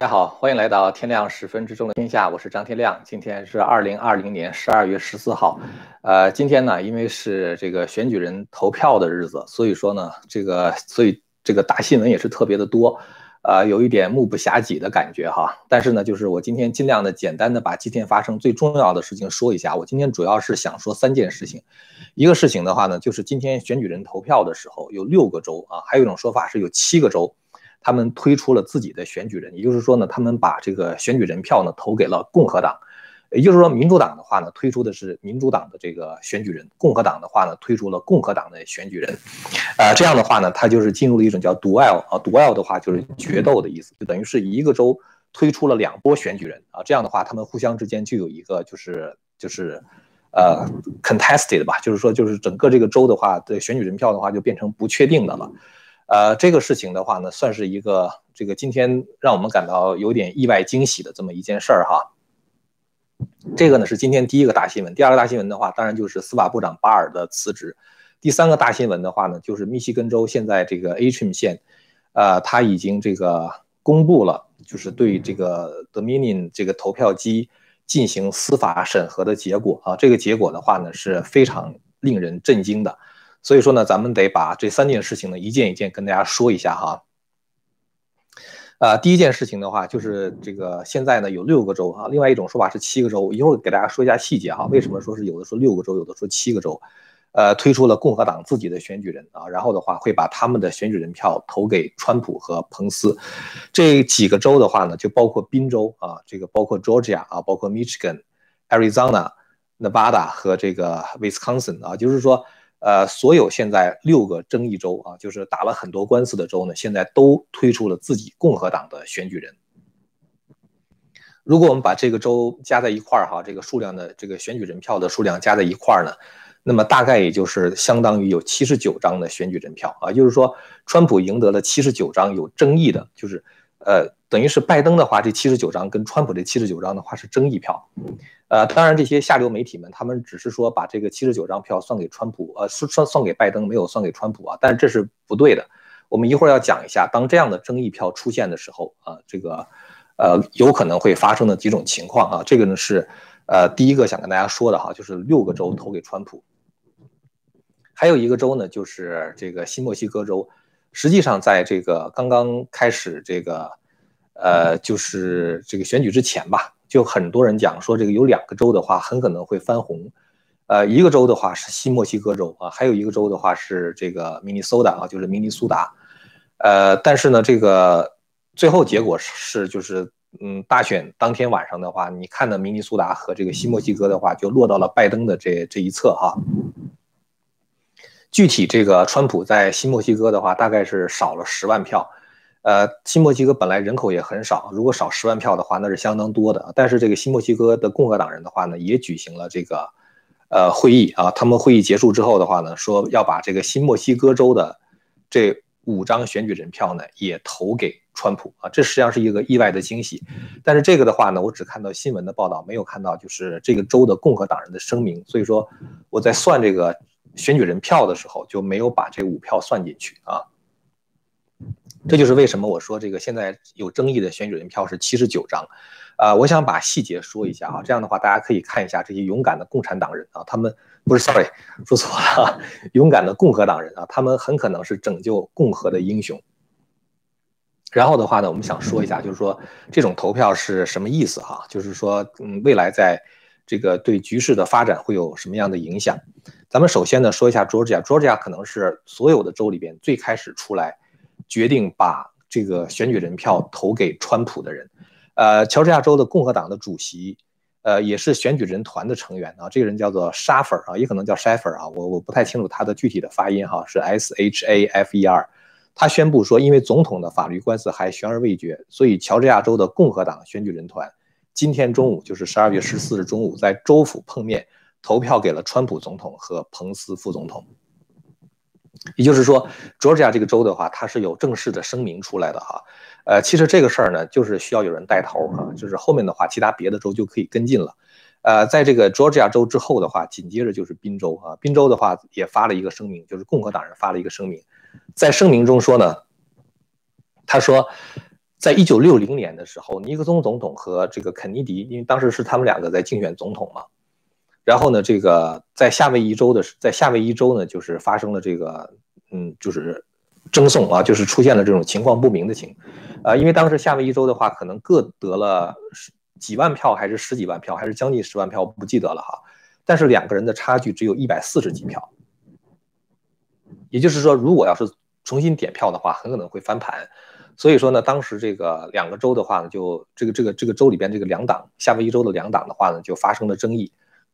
大家好，欢迎来到天亮十分之中的天下，我是张天亮。今天是二零二零年十二月十四号，呃，今天呢，因为是这个选举人投票的日子，所以说呢，这个所以这个大新闻也是特别的多，呃，有一点目不暇给的感觉哈。但是呢，就是我今天尽量的简单的把今天发生最重要的事情说一下。我今天主要是想说三件事情，一个事情的话呢，就是今天选举人投票的时候有六个州啊，还有一种说法是有七个州。他们推出了自己的选举人，也就是说呢，他们把这个选举人票呢投给了共和党，也就是说，民主党的话呢推出的是民主党的这个选举人，共和党的话呢推出了共和党的选举人，呃，这样的话呢，他就是进入了一种叫 duel 啊，duel 的话就是决斗的意思，就等于是一个州推出了两波选举人啊，这样的话，他们互相之间就有一个就是就是呃 contested 吧，就是说就是整个这个州的话的选举人票的话就变成不确定的了。呃，这个事情的话呢，算是一个这个今天让我们感到有点意外惊喜的这么一件事儿哈。这个呢是今天第一个大新闻，第二个大新闻的话，当然就是司法部长巴尔的辞职。第三个大新闻的话呢，就是密西根州现在这个 Atrim 县，呃，他已经这个公布了，就是对这个 Dominion 这个投票机进行司法审核的结果啊。这个结果的话呢，是非常令人震惊的。所以说呢，咱们得把这三件事情呢一件一件跟大家说一下哈。呃，第一件事情的话，就是这个现在呢有六个州啊，另外一种说法是七个州，一会儿给大家说一下细节哈。为什么说是有的说六个州，有的说七个州？呃，推出了共和党自己的选举人啊，然后的话会把他们的选举人票投给川普和彭斯。这几个州的话呢，就包括宾州啊，这个包括 Georgia 啊，包括 Michigan、Arizona、Nevada 和这个 Wisconsin 啊，就是说。呃，所有现在六个争议州啊，就是打了很多官司的州呢，现在都推出了自己共和党的选举人。如果我们把这个州加在一块儿哈，这个数量的这个选举人票的数量加在一块儿呢，那么大概也就是相当于有七十九张的选举人票啊，就是说川普赢得了七十九张有争议的，就是呃。等于是拜登的话，这七十九张跟川普这七十九张的话是争议票，呃，当然这些下流媒体们他们只是说把这个七十九张票算给川普，呃，算算算给拜登，没有算给川普啊，但是这是不对的。我们一会儿要讲一下，当这样的争议票出现的时候啊，这个呃有可能会发生的几种情况啊，这个呢是呃第一个想跟大家说的哈，就是六个州投给川普，还有一个州呢就是这个新墨西哥州，实际上在这个刚刚开始这个。呃，就是这个选举之前吧，就很多人讲说，这个有两个州的话，很可能会翻红。呃，一个州的话是新墨西哥州啊，还有一个州的话是这个明尼苏达啊，就是明尼苏达。呃，但是呢，这个最后结果是，就是嗯，大选当天晚上的话，你看的明尼苏达和这个新墨西哥的话，就落到了拜登的这这一侧哈。具体这个川普在新墨西哥的话，大概是少了十万票。呃，新墨西哥本来人口也很少，如果少十万票的话，那是相当多的。但是这个新墨西哥的共和党人的话呢，也举行了这个呃会议啊。他们会议结束之后的话呢，说要把这个新墨西哥州的这五张选举人票呢，也投给川普啊。这实际上是一个意外的惊喜。但是这个的话呢，我只看到新闻的报道，没有看到就是这个州的共和党人的声明。所以说我在算这个选举人票的时候，就没有把这五票算进去啊。这就是为什么我说这个现在有争议的选举人票是七十九张，啊，我想把细节说一下啊，这样的话大家可以看一下这些勇敢的共产党人啊，他们不是 sorry 说错了，勇敢的共和党人啊，他们很可能是拯救共和的英雄。然后的话呢，我们想说一下，就是说这种投票是什么意思哈？就是说，嗯，未来在这个对局势的发展会有什么样的影响？咱们首先呢说一下 Georgia，Georgia 可能是所有的州里边最开始出来。决定把这个选举人票投给川普的人，呃，乔治亚州的共和党的主席，呃，也是选举人团的成员啊。这个人叫做沙弗啊，也可能叫 Shaffer 啊，我我不太清楚他的具体的发音哈，是 S H A F E R。他宣布说，因为总统的法律官司还悬而未决，所以乔治亚州的共和党选举人团今天中午，就是十二月十四日中午，在州府碰面投票给了川普总统和彭斯副总统。也就是说，Georgia 这个州的话，它是有正式的声明出来的哈。呃，其实这个事儿呢，就是需要有人带头啊，就是后面的话，其他别的州就可以跟进了。呃，在这个 Georgia 州之后的话，紧接着就是宾州啊。宾州的话也发了一个声明，就是共和党人发了一个声明，在声明中说呢，他说，在一九六零年的时候，尼克松总统和这个肯尼迪，因为当时是他们两个在竞选总统嘛，然后呢，这个在夏威夷州的，在夏威夷州呢，就是发生了这个，嗯，就是争讼啊，就是出现了这种情况不明的情，呃，因为当时夏威夷州的话，可能各得了几万票，还是十几万票，还是将近十万票，不记得了哈，但是两个人的差距只有一百四十几票，也就是说，如果要是重新点票的话，很可能会翻盘。所以说呢，当时这个两个州的话呢，就这个这个这个州里边这个两党，夏威夷州的两党的话呢，就发生了争议。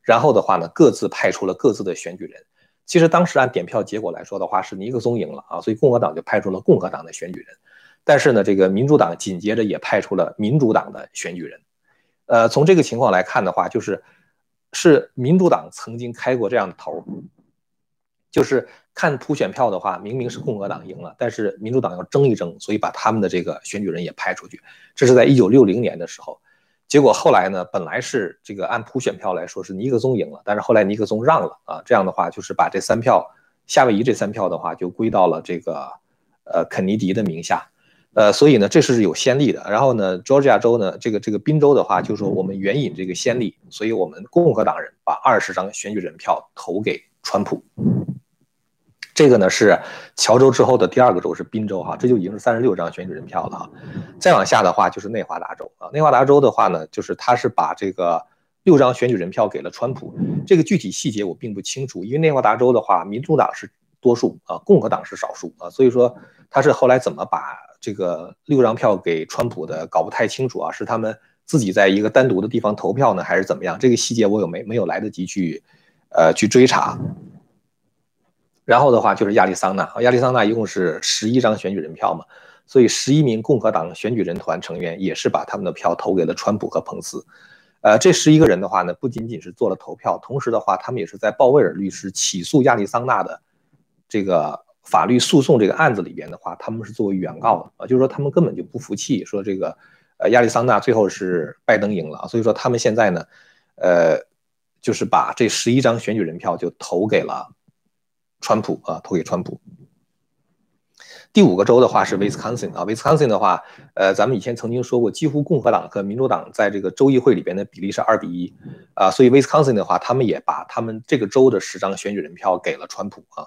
然后的话呢，各自派出了各自的选举人。其实当时按点票结果来说的话，是尼克松赢了啊，所以共和党就派出了共和党的选举人。但是呢，这个民主党紧接着也派出了民主党的选举人。呃，从这个情况来看的话，就是是民主党曾经开过这样的头。就是看普选票的话，明明是共和党赢了，但是民主党要争一争，所以把他们的这个选举人也派出去。这是在一九六零年的时候，结果后来呢，本来是这个按普选票来说是尼克松赢了，但是后来尼克松让了啊，这样的话就是把这三票夏威夷这三票的话就归到了这个呃肯尼迪的名下，呃，所以呢这是有先例的。然后呢，Georgia 州呢这个这个宾州的话就是说我们援引这个先例，所以我们共和党人把二十张选举人票投给川普。这个呢是乔州之后的第二个州是宾州哈，这就已经是三十六张选举人票了哈。再往下的话就是内华达州啊，内华达州的话呢，就是他是把这个六张选举人票给了川普。这个具体细节我并不清楚，因为内华达州的话，民主党是多数啊，共和党是少数啊，所以说他是后来怎么把这个六张票给川普的，搞不太清楚啊，是他们自己在一个单独的地方投票呢，还是怎么样？这个细节我有没没有来得及去呃去追查。然后的话就是亚利桑那亚利桑那一共是十一张选举人票嘛，所以十一名共和党选举人团成员也是把他们的票投给了川普和彭斯。呃，这十一个人的话呢，不仅仅是做了投票，同时的话，他们也是在鲍威尔律师起诉亚利桑那的这个法律诉讼这个案子里边的话，他们是作为原告的啊，就是说他们根本就不服气，说这个呃亚利桑那最后是拜登赢了，所以说他们现在呢，呃，就是把这十一张选举人票就投给了。川普啊，投给川普。第五个州的话是威斯康星啊，威斯康星的话，呃，咱们以前曾经说过，几乎共和党和民主党在这个州议会里边的比例是二比一啊，所以威斯康星的话，他们也把他们这个州的十张选举人票给了川普啊。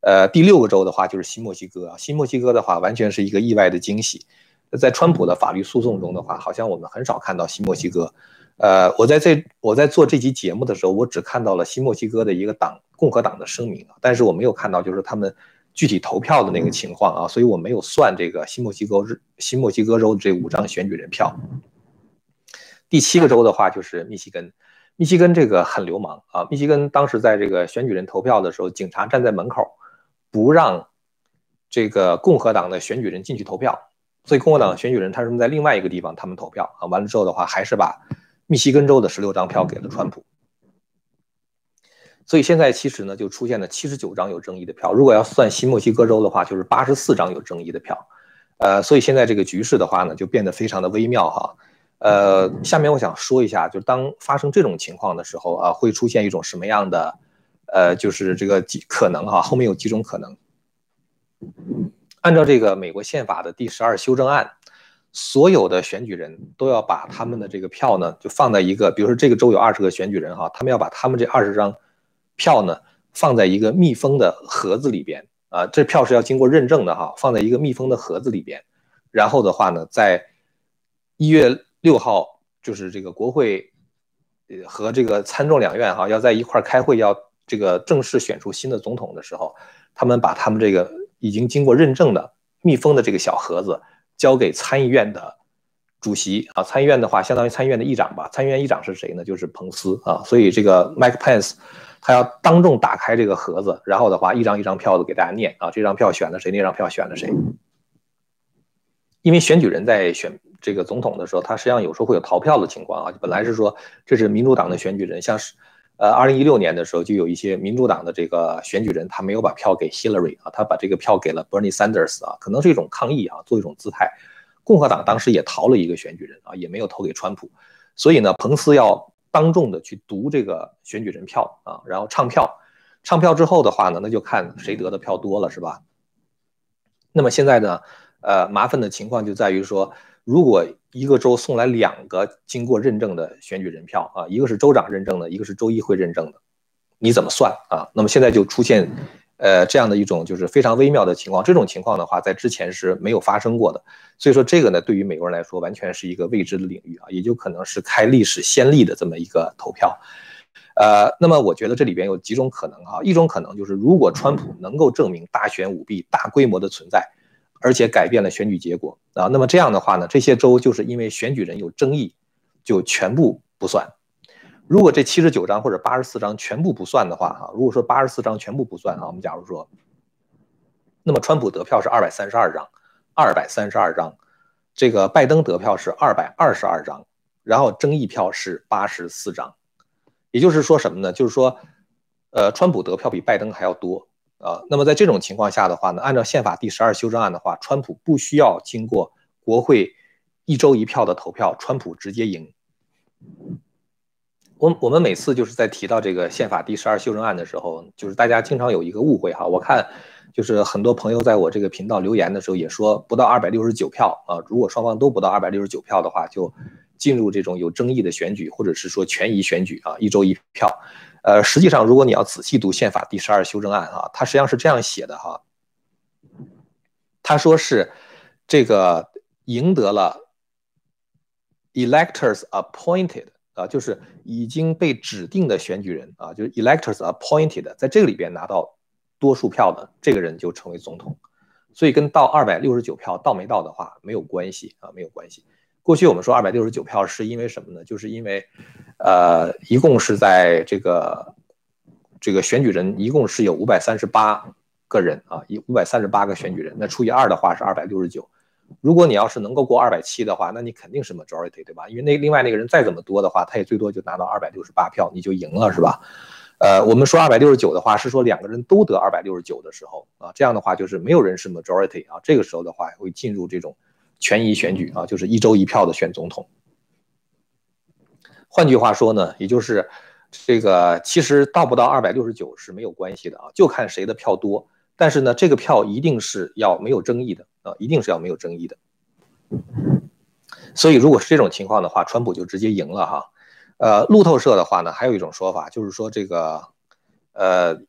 呃，第六个州的话就是新墨西哥，新墨西哥的话完全是一个意外的惊喜，在川普的法律诉讼中的话，好像我们很少看到新墨西哥。呃，我在这我在做这期节目的时候，我只看到了新墨西哥的一个党共和党的声明啊，但是我没有看到就是他们具体投票的那个情况啊，所以我没有算这个新墨西哥新墨西哥州的这五张选举人票。第七个州的话就是密西根，密西根这个很流氓啊，密西根当时在这个选举人投票的时候，警察站在门口不让这个共和党的选举人进去投票，所以共和党选举人他是在另外一个地方他们投票啊，完了之后的话还是把。密西根州的十六张票给了川普，所以现在其实呢就出现了七十九张有争议的票。如果要算新墨西哥州的话，就是八十四张有争议的票。呃，所以现在这个局势的话呢，就变得非常的微妙哈。呃，下面我想说一下，就当发生这种情况的时候啊，会出现一种什么样的呃，就是这个几可能哈，后面有几种可能。按照这个美国宪法的第十二修正案。所有的选举人都要把他们的这个票呢，就放在一个，比如说这个州有二十个选举人哈，他们要把他们这二十张票呢放在一个密封的盒子里边啊，这票是要经过认证的哈，放在一个密封的盒子里边，然后的话呢，在一月六号，就是这个国会和这个参众两院哈要在一块开会，要这个正式选出新的总统的时候，他们把他们这个已经经过认证的密封的这个小盒子。交给参议院的主席啊，参议院的话相当于参议院的议长吧。参议院议长是谁呢？就是彭斯啊。所以这个 Mike Pence 他要当众打开这个盒子，然后的话一张一张票子给大家念啊，这张票选了谁，那张票选了谁。因为选举人在选这个总统的时候，他实际上有时候会有逃票的情况啊。本来是说这是民主党的选举人，像是呃二零一六年的时候就有一些民主党的这个选举人，他没有把票给 Hillary 啊，他把这个票给了 Bernie Sanders 啊，可能是一种抗议啊，做一种姿态。共和党当时也逃了一个选举人啊，也没有投给川普，所以呢，彭斯要当众的去读这个选举人票啊，然后唱票，唱票之后的话呢，那就看谁得的票多了，是吧？那么现在呢，呃，麻烦的情况就在于说，如果一个州送来两个经过认证的选举人票啊，一个是州长认证的，一个是州议会认证的，你怎么算啊？那么现在就出现，呃，这样的一种就是非常微妙的情况。这种情况的话，在之前是没有发生过的。所以说这个呢，对于美国人来说，完全是一个未知的领域啊，也就可能是开历史先例的这么一个投票。呃，那么我觉得这里边有几种可能哈，一种可能就是如果川普能够证明大选舞弊大规模的存在。而且改变了选举结果啊，那么这样的话呢，这些州就是因为选举人有争议，就全部不算。如果这七十九张或者八十四张全部不算的话，哈，如果说八十四张全部不算啊，我们假如说，那么川普得票是二百三十二张，二百三十二张，这个拜登得票是二百二十二张，然后争议票是八十四张，也就是说什么呢？就是说，呃，川普得票比拜登还要多。呃，那么在这种情况下的话呢，按照宪法第十二修正案的话，川普不需要经过国会一周一票的投票，川普直接赢。我我们每次就是在提到这个宪法第十二修正案的时候，就是大家经常有一个误会哈，我看就是很多朋友在我这个频道留言的时候也说不到二百六十九票啊，如果双方都不到二百六十九票的话，就进入这种有争议的选举，或者是说权宜选举啊，一周一票。呃，实际上，如果你要仔细读宪法第十二修正案啊，它实际上是这样写的哈。他说是这个赢得了 electors appointed 啊，就是已经被指定的选举人啊，就是 electors appointed，在这个里边拿到多数票的这个人就成为总统。所以跟到二百六十九票到没到的话没有关系啊，没有关系。过去我们说二百六十九票是因为什么呢？就是因为，呃，一共是在这个这个选举人一共是有五百三十八个人啊，一五百三十八个选举人，那除以二的话是二百六十九。如果你要是能够过二百七的话，那你肯定是 majority 对吧？因为那另外那个人再怎么多的话，他也最多就拿到二百六十八票，你就赢了是吧？呃，我们说二百六十九的话是说两个人都得二百六十九的时候啊，这样的话就是没有人是 majority 啊，这个时候的话会进入这种。权宜选举啊，就是一周一票的选总统。换句话说呢，也就是这个其实到不到二百六十九是没有关系的啊，就看谁的票多。但是呢，这个票一定是要没有争议的啊，一定是要没有争议的。所以如果是这种情况的话，川普就直接赢了哈。呃，路透社的话呢，还有一种说法就是说这个呃。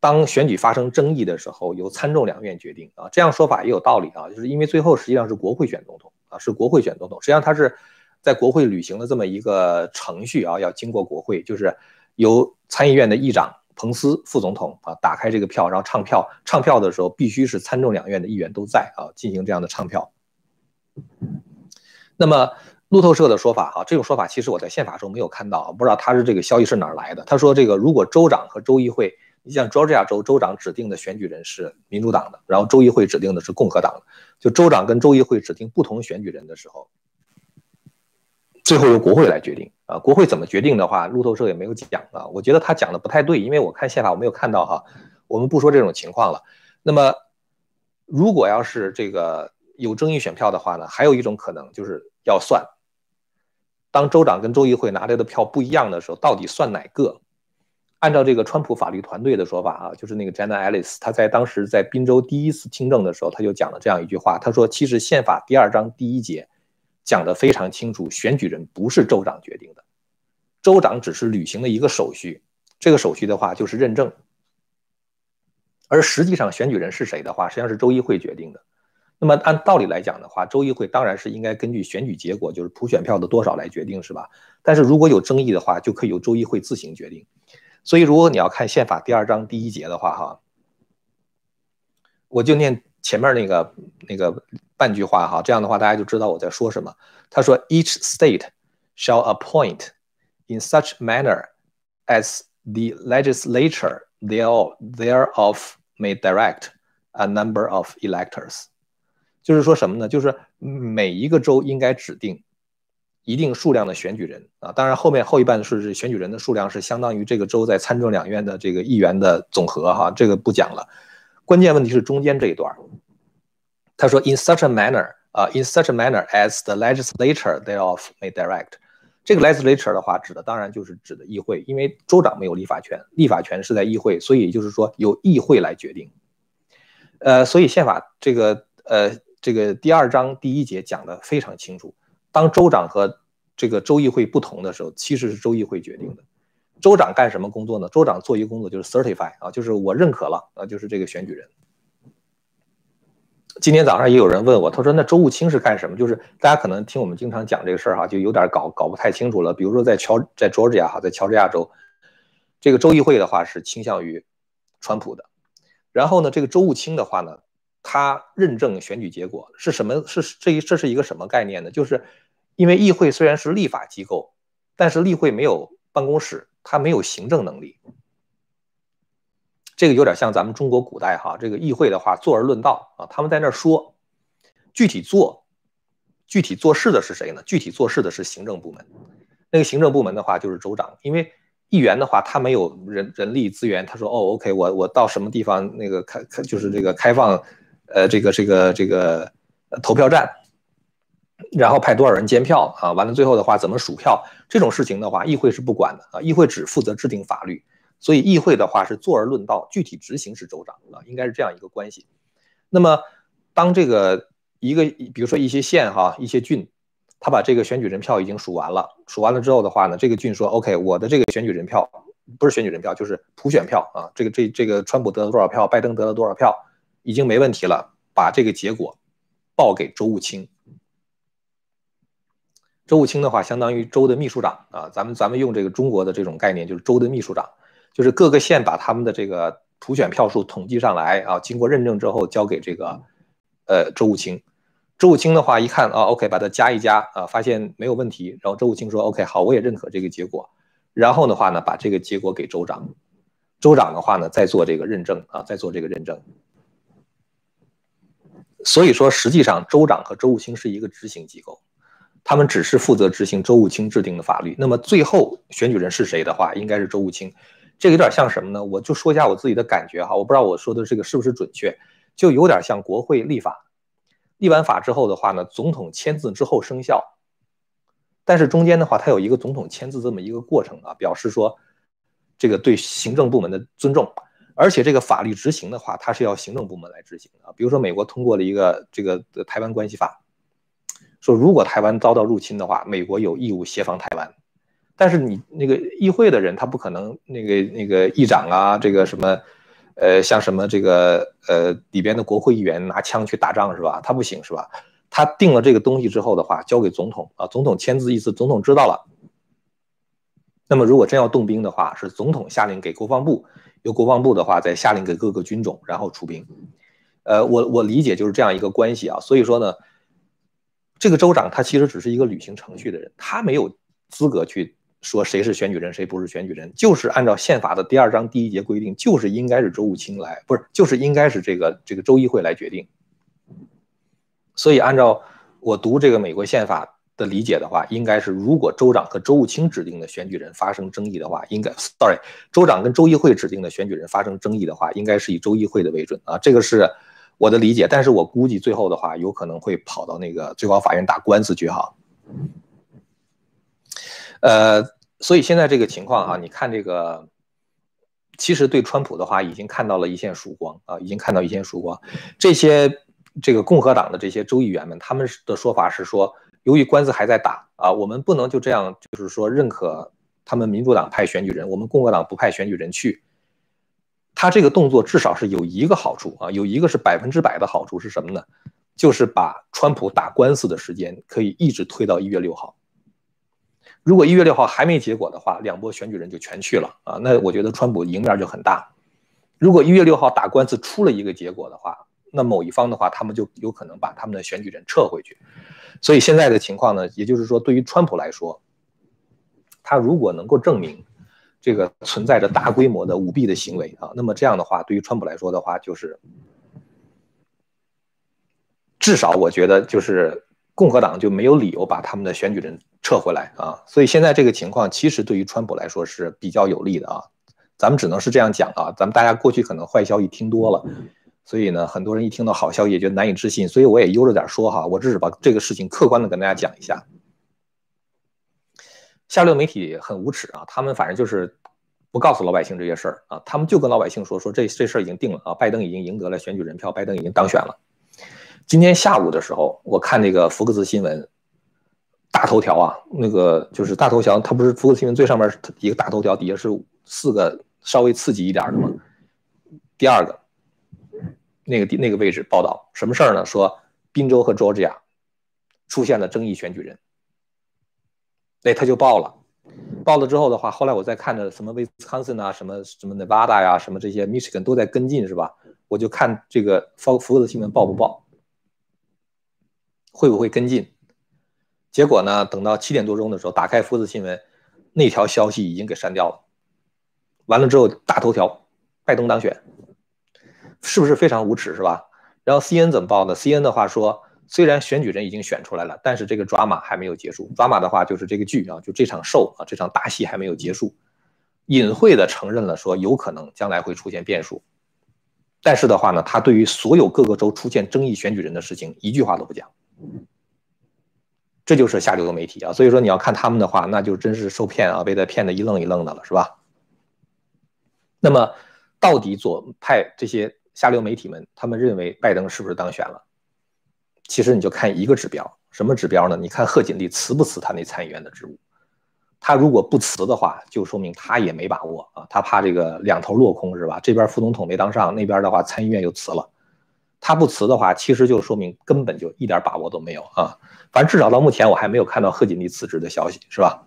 当选举发生争议的时候，由参众两院决定啊，这样说法也有道理啊，就是因为最后实际上是国会选总统啊，是国会选总统，实际上他是在国会履行了这么一个程序啊，要经过国会，就是由参议院的议长彭斯副总统啊打开这个票，然后唱票，唱票的时候必须是参众两院的议员都在啊，进行这样的唱票。那么路透社的说法啊，这种说法其实我在宪法中没有看到，不知道他是这个消息是哪来的。他说这个如果州长和州议会。你像佐治亚州州长指定的选举人是民主党的，然后州议会指定的是共和党的。就州长跟州议会指定不同选举人的时候，最后由国会来决定啊。国会怎么决定的话，路透社也没有讲啊。我觉得他讲的不太对，因为我看宪法我没有看到哈。我们不说这种情况了。那么，如果要是这个有争议选票的话呢，还有一种可能就是要算，当州长跟州议会拿来的票不一样的时候，到底算哪个？按照这个川普法律团队的说法啊，就是那个 Jenna Ellis，他在当时在宾州第一次听证的时候，他就讲了这样一句话，他说：“其实宪法第二章第一节讲得非常清楚，选举人不是州长决定的，州长只是履行了一个手续，这个手续的话就是认证，而实际上选举人是谁的话，实际上是州议会决定的。那么按道理来讲的话，州议会当然是应该根据选举结果，就是普选票的多少来决定，是吧？但是如果有争议的话，就可以由州议会自行决定。”所以，如果你要看宪法第二章第一节的话，哈，我就念前面那个那个半句话哈，这样的话大家就知道我在说什么。他说：“Each state shall appoint in such manner as the legislature thereof may direct a number of electors。”就是说什么呢？就是每一个州应该指定。一定数量的选举人啊，当然后面后一半是选举人的数量是相当于这个州在参众两院的这个议员的总和哈，这个不讲了。关键问题是中间这一段，他说 in such a manner 啊，in such a manner as the legislature thereof may direct。这个 legislature 的话指的当然就是指的议会，因为州长没有立法权，立法权是在议会，所以就是说由议会来决定。呃，所以宪法这个呃这个第二章第一节讲的非常清楚，当州长和这个州议会不同的时候，其实是州议会决定的。州长干什么工作呢？州长做一个工作就是 certify 啊，就是我认可了啊，就是这个选举人。今天早上也有人问我，他说那州务卿是干什么？就是大家可能听我们经常讲这个事儿哈，就有点搞搞不太清楚了。比如说在乔在 Georgia 哈，在乔治亚州，这个州议会的话是倾向于川普的。然后呢，这个州务卿的话呢，他认证选举结果是什么？是这一这是一个什么概念呢？就是因为议会虽然是立法机构，但是议会没有办公室。它没有行政能力，这个有点像咱们中国古代哈，这个议会的话，坐而论道啊，他们在那儿说，具体做，具体做事的是谁呢？具体做事的是行政部门，那个行政部门的话就是州长，因为议员的话他没有人人力资源，他说哦，OK，我我到什么地方那个开开就是这个开放，呃，这个这个这个投票站。然后派多少人监票啊？完了最后的话怎么数票？这种事情的话，议会是不管的啊。议会只负责制定法律，所以议会的话是坐而论道，具体执行是州长啊，应该是这样一个关系。那么当这个一个比如说一些县哈、一些郡，他把这个选举人票已经数完了，数完了之后的话呢，这个郡说 OK，我的这个选举人票不是选举人票，就是普选票啊。这个这这个川普得了多少票，拜登得了多少票，已经没问题了，把这个结果报给州务卿。州务卿的话，相当于州的秘书长啊。咱们咱们用这个中国的这种概念，就是州的秘书长，就是各个县把他们的这个普选票数统计上来啊，经过认证之后交给这个呃州务卿。州务卿的话一看啊，OK，把它加一加啊，发现没有问题，然后州务卿说 OK，好，我也认可这个结果。然后的话呢，把这个结果给州长，州长的话呢再做这个认证啊，再做这个认证。所以说，实际上州长和州务卿是一个执行机构。他们只是负责执行周务卿制定的法律。那么最后选举人是谁的话，应该是周务卿。这个有点像什么呢？我就说一下我自己的感觉哈，我不知道我说的这个是不是准确，就有点像国会立法，立完法之后的话呢，总统签字之后生效。但是中间的话，它有一个总统签字这么一个过程啊，表示说这个对行政部门的尊重。而且这个法律执行的话，它是要行政部门来执行的。比如说美国通过了一个这个台湾关系法。说如果台湾遭到入侵的话，美国有义务协防台湾。但是你那个议会的人，他不可能那个那个议长啊，这个什么，呃，像什么这个呃里边的国会议员拿枪去打仗是吧？他不行是吧？他定了这个东西之后的话，交给总统啊，总统签字一次，总统知道了。那么如果真要动兵的话，是总统下令给国防部，由国防部的话再下令给各个军种，然后出兵。呃，我我理解就是这样一个关系啊。所以说呢。这个州长他其实只是一个履行程序的人，他没有资格去说谁是选举人，谁不是选举人。就是按照宪法的第二章第一节规定，就是应该是州务卿来，不是，就是应该是这个这个州议会来决定。所以按照我读这个美国宪法的理解的话，应该是如果州长和州务卿指定的选举人发生争议的话，应该，sorry，州长跟州议会指定的选举人发生争议的话，应该是以州议会的为准啊，这个是。我的理解，但是我估计最后的话，有可能会跑到那个最高法院打官司去哈。呃，所以现在这个情况哈，你看这个，其实对川普的话已经看到了一线曙光啊，已经看到一线曙光。这些这个共和党的这些州议员们，他们的说法是说，由于官司还在打啊，我们不能就这样，就是说认可他们民主党派选举人，我们共和党不派选举人去。他这个动作至少是有一个好处啊，有一个是百分之百的好处是什么呢？就是把川普打官司的时间可以一直推到一月六号。如果一月六号还没结果的话，两波选举人就全去了啊，那我觉得川普赢面就很大。如果一月六号打官司出了一个结果的话，那某一方的话，他们就有可能把他们的选举人撤回去。所以现在的情况呢，也就是说，对于川普来说，他如果能够证明。这个存在着大规模的舞弊的行为啊，那么这样的话，对于川普来说的话，就是至少我觉得就是共和党就没有理由把他们的选举人撤回来啊。所以现在这个情况其实对于川普来说是比较有利的啊。咱们只能是这样讲啊，咱们大家过去可能坏消息听多了，所以呢，很多人一听到好消息也觉得难以置信，所以我也悠着点说哈，我只是把这个事情客观的跟大家讲一下。下流媒体很无耻啊！他们反正就是不告诉老百姓这些事儿啊，他们就跟老百姓说说这这事儿已经定了啊，拜登已经赢得了选举人票，拜登已经当选了。今天下午的时候，我看那个福克斯新闻大头条啊，那个就是大头条，它不是福克斯新闻最上面一个大头条，底下是四个稍微刺激一点的吗？第二个，那个地那个位置报道什么事儿呢？说宾州和 Georgia 出现了争议选举人，那他就报了，报了之后的话，后来我再看着什么 Wisconsin 啊，什么什么 Nevada 呀，什么这些 Michigan 都在跟进，是吧？我就看这个福福克斯新闻报不报，会不会跟进？结果呢？等到七点多钟的时候，打开福克斯新闻，那条消息已经给删掉了。完了之后，大头条，拜登当选。是不是非常无耻，是吧？然后 C N 怎么报呢？C N 的话说，虽然选举人已经选出来了，但是这个 drama 还没有结束。drama 的话就是这个剧啊，就这场秀啊，这场大戏还没有结束，隐晦的承认了说有可能将来会出现变数。但是的话呢，他对于所有各个州出现争议选举人的事情一句话都不讲。这就是下流的媒体啊！所以说你要看他们的话，那就真是受骗啊，被他骗得一愣一愣的了，是吧？那么到底左派这些？下流媒体们，他们认为拜登是不是当选了？其实你就看一个指标，什么指标呢？你看贺锦丽辞不辞他那参议员的职务？他如果不辞的话，就说明他也没把握啊，他怕这个两头落空是吧？这边副总统没当上，那边的话参议院又辞了。他不辞的话，其实就说明根本就一点把握都没有啊。反正至少到目前，我还没有看到贺锦丽辞职的消息，是吧？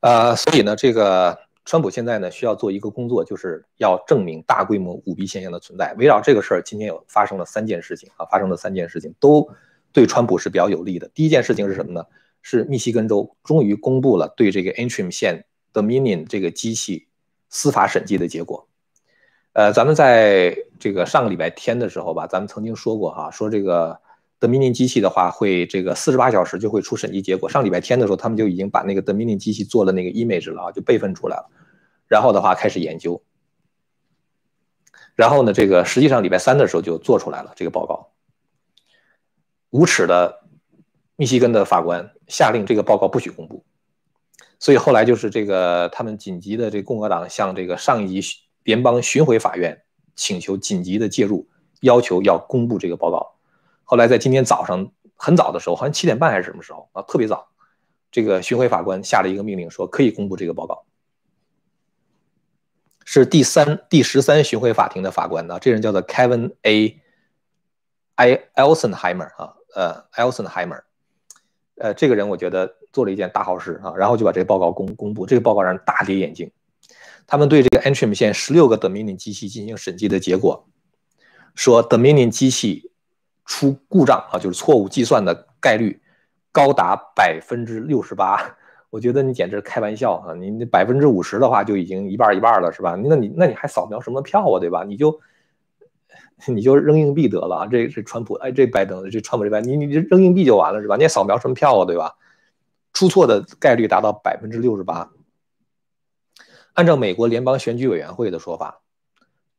呃，所以呢，这个。川普现在呢需要做一个工作，就是要证明大规模舞弊现象的存在。围绕这个事儿，今天有发生了三件事情啊，发生了三件事情都对川普是比较有利的。第一件事情是什么呢？是密西根州终于公布了对这个 Antrim 线 Dominion 这个机器司法审计的结果。呃，咱们在这个上个礼拜天的时候吧，咱们曾经说过哈，说这个。Dominion 机器的话，会这个四十八小时就会出审计结果。上礼拜天的时候，他们就已经把那个 Dominion 机器做了那个 image 了啊，就备份出来了。然后的话开始研究。然后呢，这个实际上礼拜三的时候就做出来了这个报告。无耻的密西根的法官下令这个报告不许公布。所以后来就是这个他们紧急的这共和党向这个上一级联邦巡回法院请求紧急的介入，要求要公布这个报告。后来在今天早上很早的时候，好像七点半还是什么时候啊？特别早，这个巡回法官下了一个命令，说可以公布这个报告。是第三、第十三巡回法庭的法官呢，这人叫做 Kevin A. I Elsenheimer 啊，呃，Elsenheimer，呃，这个人我觉得做了一件大好事啊，然后就把这个报告公公布，这个报告让人大跌眼镜。他们对这个 Antrim 县十六个 Dominion 机器进行审计的结果，说 Dominion 机器。出故障啊，就是错误计算的概率高达百分之六十八，我觉得你简直开玩笑啊！你那百分之五十的话就已经一半一半了，是吧？那你那你还扫描什么票啊，对吧？你就你就扔硬币得了。这是川普，哎，这拜登，这川普这边，你你扔硬币就完了，是吧？你还扫描什么票啊，对吧？出错的概率达到百分之六十八。按照美国联邦选举委员会的说法，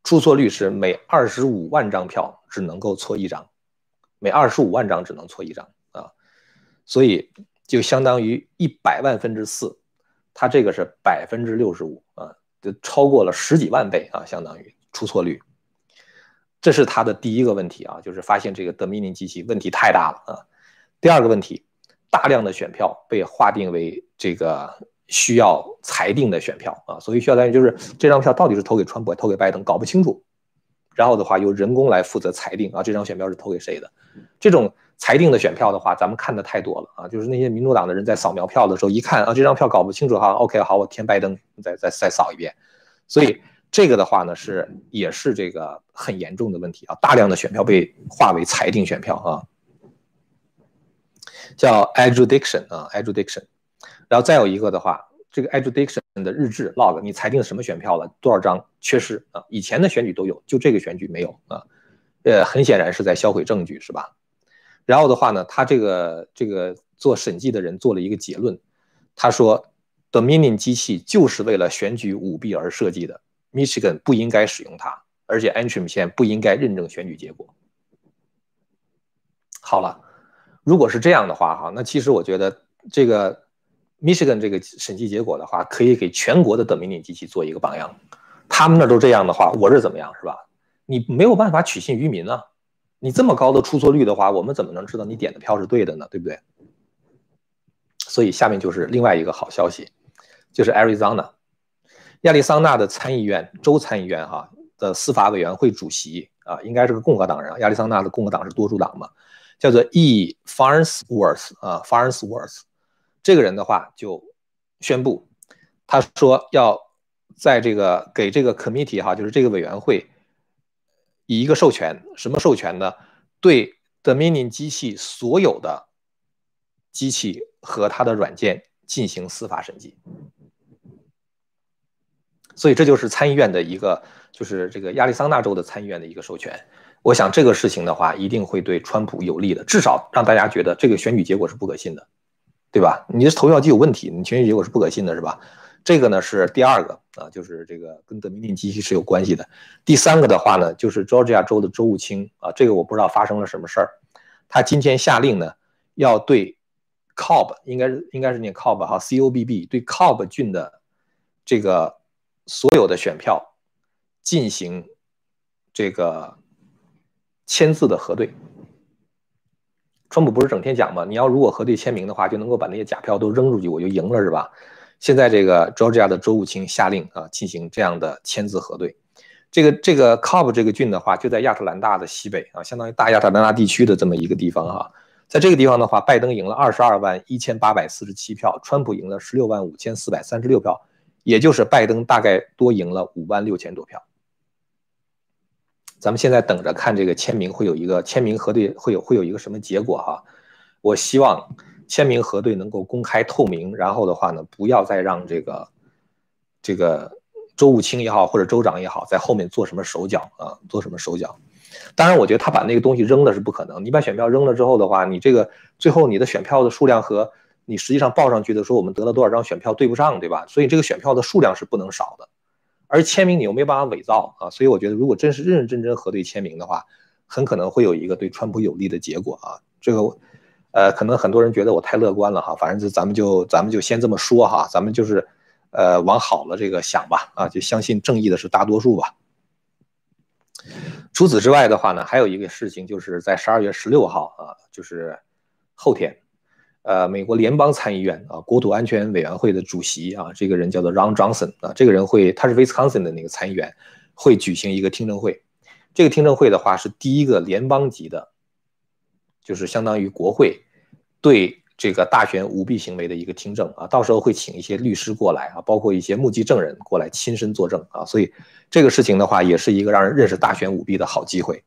出错率是每二十五万张票只能够错一张。每二十五万张只能错一张啊，所以就相当于一百万分之四，它这个是百分之六十五啊，就超过了十几万倍啊，相当于出错率。这是他的第一个问题啊，就是发现这个 Dominion 机器问题太大了啊。第二个问题，大量的选票被划定为这个需要裁定的选票啊，所以需要裁定就是这张票到底是投给川普还是投给拜登，搞不清楚。然后的话，由人工来负责裁定啊，这张选票是投给谁的？这种裁定的选票的话，咱们看的太多了啊，就是那些民主党的人在扫描票的时候，一看啊，这张票搞不清楚哈，OK，好，我填拜登，再再再扫一遍。所以这个的话呢，是也是这个很严重的问题啊，大量的选票被划为裁定选票啊，叫 adjudication 啊，adjudication。然后再有一个的话。这个 adjudication 的日志 log，你裁定什么选票了？多少张缺失啊？以前的选举都有，就这个选举没有啊？呃，很显然是在销毁证据，是吧？然后的话呢，他这个这个做审计的人做了一个结论，他说，Dominion 机器就是为了选举舞弊而设计的，Michigan 不应该使用它，而且 Antrim 县不应该认证选举结果。好了，如果是这样的话，哈，那其实我觉得这个。Michigan 这个审计结果的话，可以给全国的 Dominion 机器做一个榜样。他们那都这样的话，我这怎么样是吧？你没有办法取信于民啊，你这么高的出错率的话，我们怎么能知道你点的票是对的呢？对不对？所以下面就是另外一个好消息，就是 Arizona 亚利桑那的参议院州参议院哈的司法委员会主席啊，应该是个共和党人，亚利桑那的共和党是多数党嘛，叫做 E Farnsworth 啊 Farnsworth，这个人的话就宣布，他说要在这个给这个 committee 哈，就是这个委员会。以一个授权，什么授权呢？对 Dominion 机器所有的机器和它的软件进行司法审计。所以这就是参议院的一个，就是这个亚利桑那州的参议院的一个授权。我想这个事情的话，一定会对川普有利的，至少让大家觉得这个选举结果是不可信的，对吧？你的投票机有问题，你选举结果是不可信的，是吧？这个呢是第二个啊，就是这个跟德明定机器是有关系的。第三个的话呢，就是 Georgia 州的州务卿啊，这个我不知道发生了什么事儿。他今天下令呢，要对 Cobb 应该是应该是念 Cobb 哈，C O B B 对 Cobb 郡的这个所有的选票进行这个签字的核对。川普不是整天讲吗？你要如果核对签名的话，就能够把那些假票都扔出去，我就赢了，是吧？现在这个 Georgia 的州务卿下令啊，进行这样的签字核对。这个这个 Cobb 这个郡的话，就在亚特兰大的西北啊，相当于大亚特兰大地区的这么一个地方哈。在这个地方的话，拜登赢了二十二万一千八百四十七票，川普赢了十六万五千四百三十六票，也就是拜登大概多赢了五万六千多票。咱们现在等着看这个签名会有一个签名核对会有会有一个什么结果哈。我希望。签名核对能够公开透明，然后的话呢，不要再让这个这个州务卿也好，或者州长也好，在后面做什么手脚啊，做什么手脚。当然，我觉得他把那个东西扔了是不可能。你把选票扔了之后的话，你这个最后你的选票的数量和你实际上报上去的说我们得了多少张选票对不上，对吧？所以这个选票的数量是不能少的。而签名你又没办法伪造啊，所以我觉得如果真是认认真真核对签名的话，很可能会有一个对川普有利的结果啊，这个。呃，可能很多人觉得我太乐观了哈，反正就咱们就咱们就先这么说哈，咱们就是，呃，往好了这个想吧，啊，就相信正义的是大多数吧。除此之外的话呢，还有一个事情就是在十二月十六号啊，就是后天，呃，美国联邦参议院啊国土安全委员会的主席啊，这个人叫做 Ron Johnson 啊，这个人会他是 Wisconsin 的那个参议员，会举行一个听证会，这个听证会的话是第一个联邦级的。就是相当于国会对这个大选舞弊行为的一个听证啊，到时候会请一些律师过来啊，包括一些目击证人过来亲身作证啊，所以这个事情的话，也是一个让人认识大选舞弊的好机会。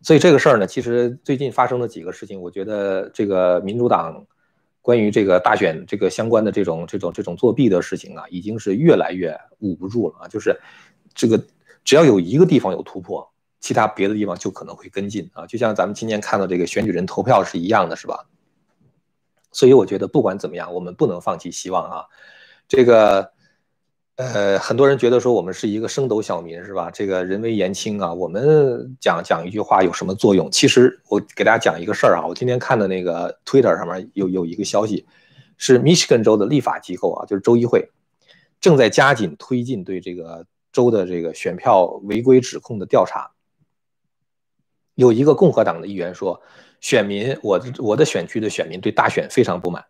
所以这个事儿呢，其实最近发生的几个事情，我觉得这个民主党关于这个大选这个相关的这种这种这种作弊的事情啊，已经是越来越捂不住了啊，就是这个只要有一个地方有突破。其他别的地方就可能会跟进啊，就像咱们今天看到这个选举人投票是一样的，是吧？所以我觉得不管怎么样，我们不能放弃希望啊。这个，呃，很多人觉得说我们是一个升斗小民，是吧？这个人微言轻啊，我们讲讲一句话有什么作用？其实我给大家讲一个事儿啊，我今天看的那个 Twitter 上面有有一个消息，是 Michigan 州的立法机构啊，就是州议会正在加紧推进对这个州的这个选票违规指控的调查。有一个共和党的议员说，选民，我我的选区的选民对大选非常不满。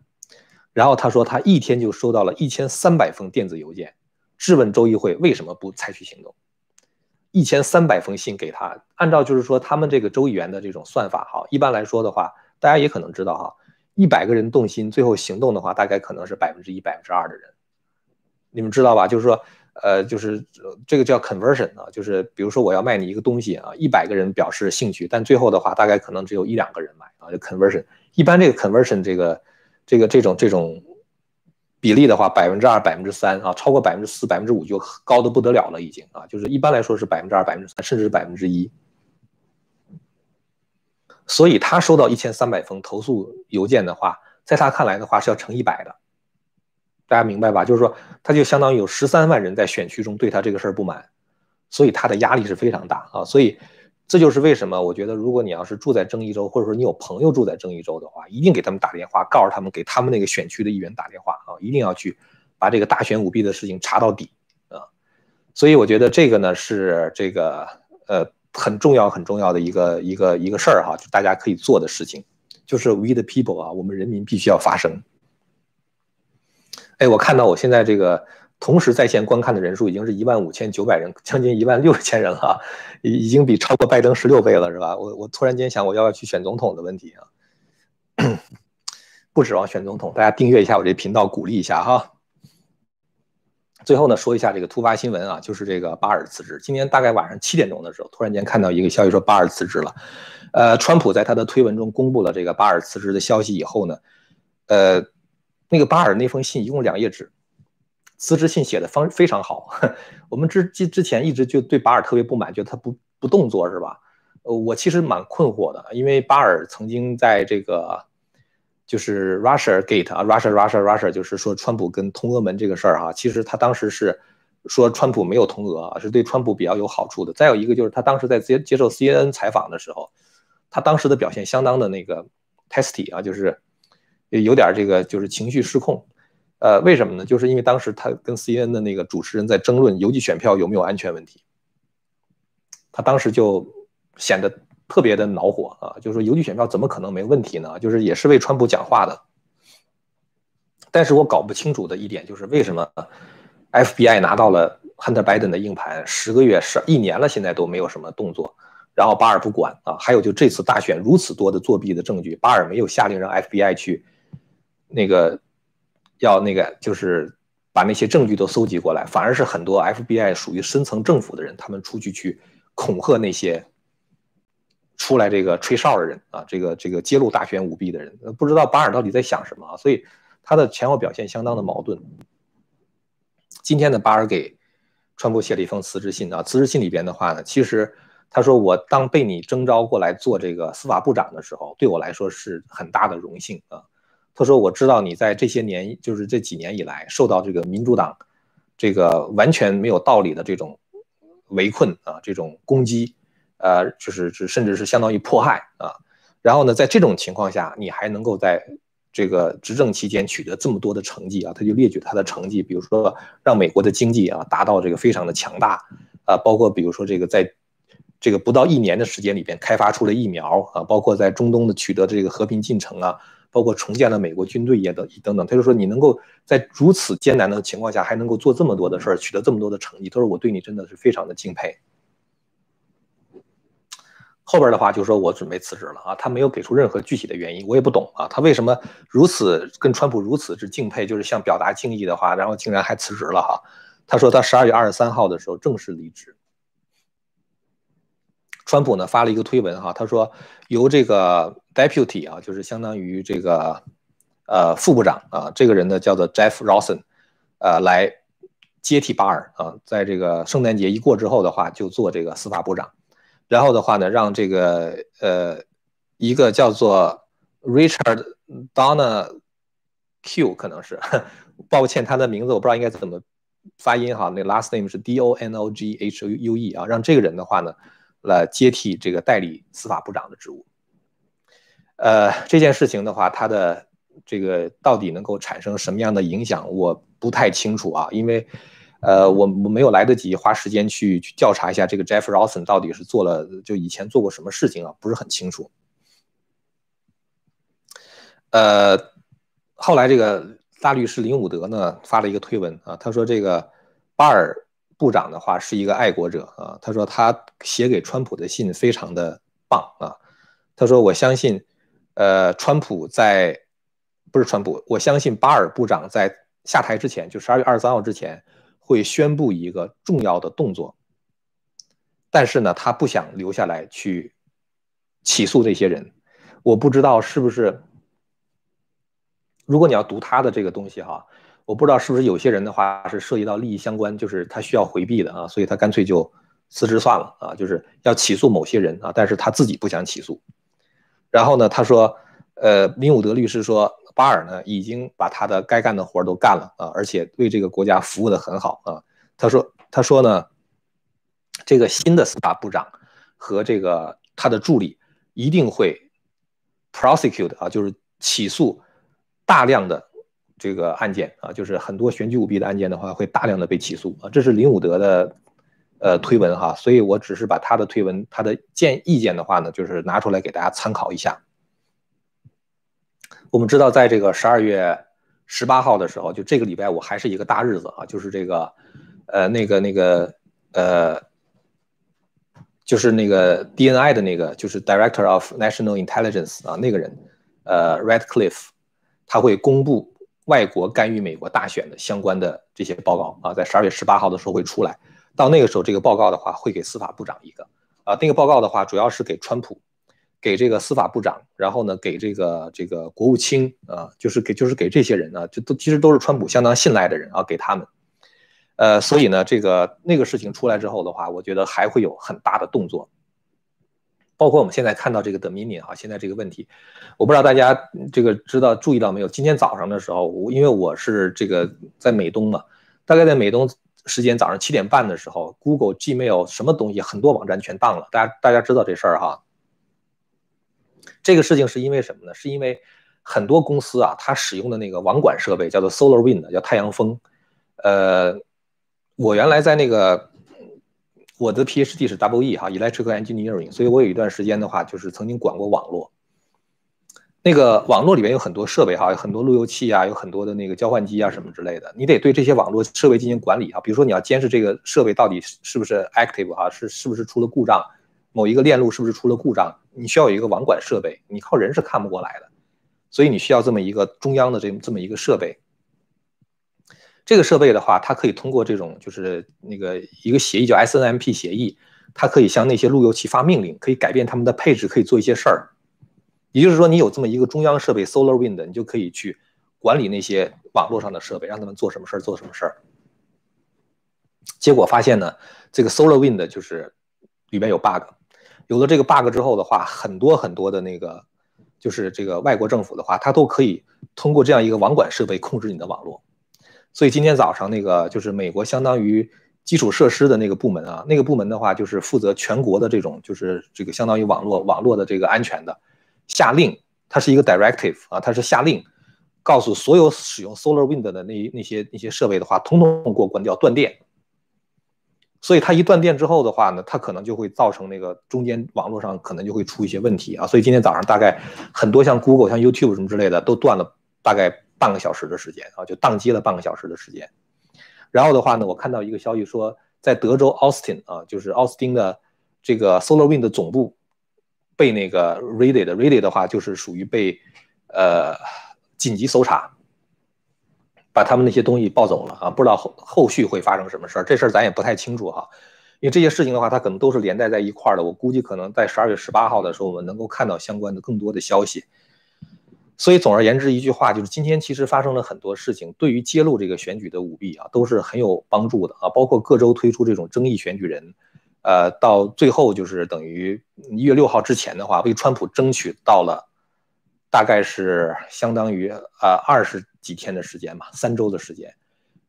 然后他说，他一天就收到了一千三百封电子邮件，质问州议会为什么不采取行动。一千三百封信给他，按照就是说他们这个州议员的这种算法，哈，一般来说的话，大家也可能知道哈，一百个人动心，最后行动的话，大概可能是百分之一、百分之二的人。你们知道吧？就是说。呃，就是这个叫 conversion 啊，就是比如说我要卖你一个东西啊，一百个人表示兴趣，但最后的话大概可能只有一两个人买啊，就 conversion。一般这个 conversion 这个这个这种这种比例的话，百分之二、百分之三啊，超过百分之四、百分之五就高的不得了了已经啊，就是一般来说是百分之二、百分之三，甚至是百分之一。所以他收到一千三百封投诉邮件的话，在他看来的话是要乘一百的。大家明白吧？就是说，他就相当于有十三万人在选区中对他这个事儿不满，所以他的压力是非常大啊。所以，这就是为什么我觉得，如果你要是住在正义州，或者说你有朋友住在正义州的话，一定给他们打电话，告诉他们给他们那个选区的议员打电话啊，一定要去把这个大选舞弊的事情查到底啊。所以，我觉得这个呢是这个呃很重要很重要的一个一个一个事儿哈，就大家可以做的事情，就是 we the people 啊，我们人民必须要发声。哎，我看到我现在这个同时在线观看的人数已经是一万五千九百人，将近一万六千人了，已已经比超过拜登十六倍了，是吧？我我突然间想，我要不要去选总统的问题啊？不指望选总统，大家订阅一下我这频道，鼓励一下哈。最后呢，说一下这个突发新闻啊，就是这个巴尔辞职。今天大概晚上七点钟的时候，突然间看到一个消息说巴尔辞职了。呃，川普在他的推文中公布了这个巴尔辞职的消息以后呢，呃。那个巴尔那封信一共两页纸，辞职信写的方非常好。我们之之之前一直就对巴尔特别不满，觉得他不不动作是吧？呃，我其实蛮困惑的，因为巴尔曾经在这个就是 Russia Gate 啊，Russia Russia Russia，就是说川普跟通俄门这个事儿哈，其实他当时是说川普没有通俄，是对川普比较有好处的。再有一个就是他当时在接接受 CNN 采访的时候，他当时的表现相当的那个 testy 啊，就是。有点这个就是情绪失控，呃，为什么呢？就是因为当时他跟 CNN 的那个主持人在争论邮寄选票有没有安全问题，他当时就显得特别的恼火啊，就是说邮寄选票怎么可能没问题呢？就是也是为川普讲话的。但是我搞不清楚的一点就是为什么 FBI 拿到了 Hunter Biden 的硬盘十个月是一年了，现在都没有什么动作。然后巴尔不管啊，还有就这次大选如此多的作弊的证据，巴尔没有下令让 FBI 去。那个要那个就是把那些证据都搜集过来，反而是很多 FBI 属于深层政府的人，他们出去去恐吓那些出来这个吹哨的人啊，这个这个揭露大选舞弊的人，不知道巴尔到底在想什么啊？所以他的前后表现相当的矛盾。今天的，巴尔给川普写了一封辞职信啊，辞职信里边的话呢，其实他说我当被你征召过来做这个司法部长的时候，对我来说是很大的荣幸啊。他说：“我知道你在这些年，就是这几年以来，受到这个民主党这个完全没有道理的这种围困啊，这种攻击，呃，就是是甚至是相当于迫害啊。然后呢，在这种情况下，你还能够在这个执政期间取得这么多的成绩啊？他就列举他的成绩，比如说让美国的经济啊达到这个非常的强大啊，包括比如说这个在这个不到一年的时间里边开发出了疫苗啊，包括在中东的取得这个和平进程啊。”包括重建了美国军队也等等等，他就说你能够在如此艰难的情况下还能够做这么多的事儿，取得这么多的成绩，他说我对你真的是非常的敬佩。后边的话就说我准备辞职了啊，他没有给出任何具体的原因，我也不懂啊，他为什么如此跟川普如此之敬佩，就是想表达敬意的话，然后竟然还辞职了哈？他说他十二月二十三号的时候正式离职。川普呢发了一个推文哈，他说由这个 deputy 啊，就是相当于这个呃副部长啊，这个人呢叫做 Jeff Rosen，呃来接替巴尔啊，在这个圣诞节一过之后的话，就做这个司法部长，然后的话呢，让这个呃一个叫做 Richard Donna Q 可能是，抱歉他的名字我不知道应该怎么发音哈，那 last name 是 D O N O G H U E 啊，让这个人的话呢。来接替这个代理司法部长的职务，呃，这件事情的话，它的这个到底能够产生什么样的影响，我不太清楚啊，因为，呃，我我没有来得及花时间去去调查一下这个 Jeff Rosen 到底是做了就以前做过什么事情啊，不是很清楚。呃，后来这个大律师林伍德呢发了一个推文啊，他说这个巴尔。部长的话是一个爱国者啊，他说他写给川普的信非常的棒啊，他说我相信，呃，川普在不是川普，我相信巴尔部长在下台之前，就十二月二十三号之前会宣布一个重要的动作，但是呢，他不想留下来去起诉这些人，我不知道是不是，如果你要读他的这个东西哈。我不知道是不是有些人的话是涉及到利益相关，就是他需要回避的啊，所以他干脆就辞职算了啊，就是要起诉某些人啊，但是他自己不想起诉。然后呢，他说，呃，林伍德律师说，巴尔呢已经把他的该干的活都干了啊，而且为这个国家服务的很好啊。他说，他说呢，这个新的司法部长和这个他的助理一定会 prosecute 啊，就是起诉大量的。这个案件啊，就是很多选举舞弊的案件的话，会大量的被起诉啊。这是林伍德的呃推文哈，所以我只是把他的推文他的建意见的话呢，就是拿出来给大家参考一下。我们知道，在这个十二月十八号的时候，就这个礼拜五还是一个大日子啊，就是这个呃那个那个呃。就是那个 DNI 的那个，就是 Director of National Intelligence 啊，那个人，呃，Redcliffe，他会公布外国干预美国大选的相关的这些报告啊，在十二月十八号的时候会出来。到那个时候，这个报告的话会给司法部长一个啊，那个报告的话主要是给川普，给这个司法部长，然后呢给这个这个国务卿啊，就是给就是给这些人呢，就都其实都是川普相当信赖的人啊，给他们。呃，所以呢，这个那个事情出来之后的话，我觉得还会有很大的动作，包括我们现在看到这个 Dominion 啊，现在这个问题，我不知道大家这个知道注意到没有？今天早上的时候，我因为我是这个在美东嘛，大概在美东时间早上七点半的时候，Google、Gmail 什么东西很多网站全当了，大家大家知道这事儿哈。这个事情是因为什么呢？是因为很多公司啊，它使用的那个网管设备叫做 SolarWind，叫太阳风，呃。我原来在那个我的 PhD 是 Double E 哈，Electrical Engineering，所以我有一段时间的话，就是曾经管过网络。那个网络里面有很多设备哈，有很多路由器啊，有很多的那个交换机啊什么之类的，你得对这些网络设备进行管理啊。比如说你要监视这个设备到底是不是 active 哈，是是不是出了故障，某一个链路是不是出了故障，你需要有一个网管设备，你靠人是看不过来的，所以你需要这么一个中央的这这么一个设备。这个设备的话，它可以通过这种就是那个一个协议叫 SNMP 协议，它可以向那些路由器发命令，可以改变他们的配置，可以做一些事儿。也就是说，你有这么一个中央设备 SolarWind，你就可以去管理那些网络上的设备，让他们做什么事儿做什么事儿。结果发现呢，这个 SolarWind 就是里面有 bug，有了这个 bug 之后的话，很多很多的那个就是这个外国政府的话，它都可以通过这样一个网管设备控制你的网络。所以今天早上那个就是美国相当于基础设施的那个部门啊，那个部门的话就是负责全国的这种就是这个相当于网络网络的这个安全的，下令，它是一个 directive 啊，它是下令，告诉所有使用 SolarWind 的那那些那些设备的话，通通给我关掉断电。所以它一断电之后的话呢，它可能就会造成那个中间网络上可能就会出一些问题啊。所以今天早上大概很多像 Google、像 YouTube 什么之类的都断了大概。半个小时的时间啊，就宕机了半个小时的时间。然后的话呢，我看到一个消息说，在德州 Austin 啊，就是奥斯汀的这个 SolarWind 总部被那个 raided，raided 的话就是属于被呃紧急搜查，把他们那些东西抱走了啊，不知道后后续会发生什么事儿，这事儿咱也不太清楚哈。因为这些事情的话，它可能都是连带在一块儿的。我估计可能在十二月十八号的时候，我们能够看到相关的更多的消息。所以总而言之，一句话就是，今天其实发生了很多事情，对于揭露这个选举的舞弊啊，都是很有帮助的啊。包括各州推出这种争议选举人，呃，到最后就是等于一月六号之前的话，为川普争取到了，大概是相当于呃二十几天的时间吧，三周的时间，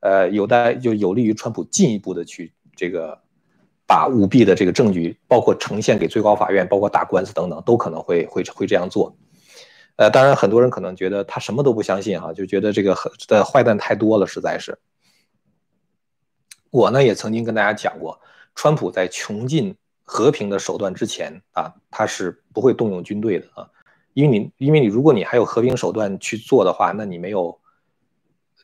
呃，有待就有利于川普进一步的去这个把舞弊的这个证据，包括呈现给最高法院，包括打官司等等，都可能会会会这样做。呃，当然，很多人可能觉得他什么都不相信哈，就觉得这个的坏蛋太多了，实在是。我呢也曾经跟大家讲过，川普在穷尽和平的手段之前啊，他是不会动用军队的啊，因为你因为你如果你还有和平手段去做的话，那你没有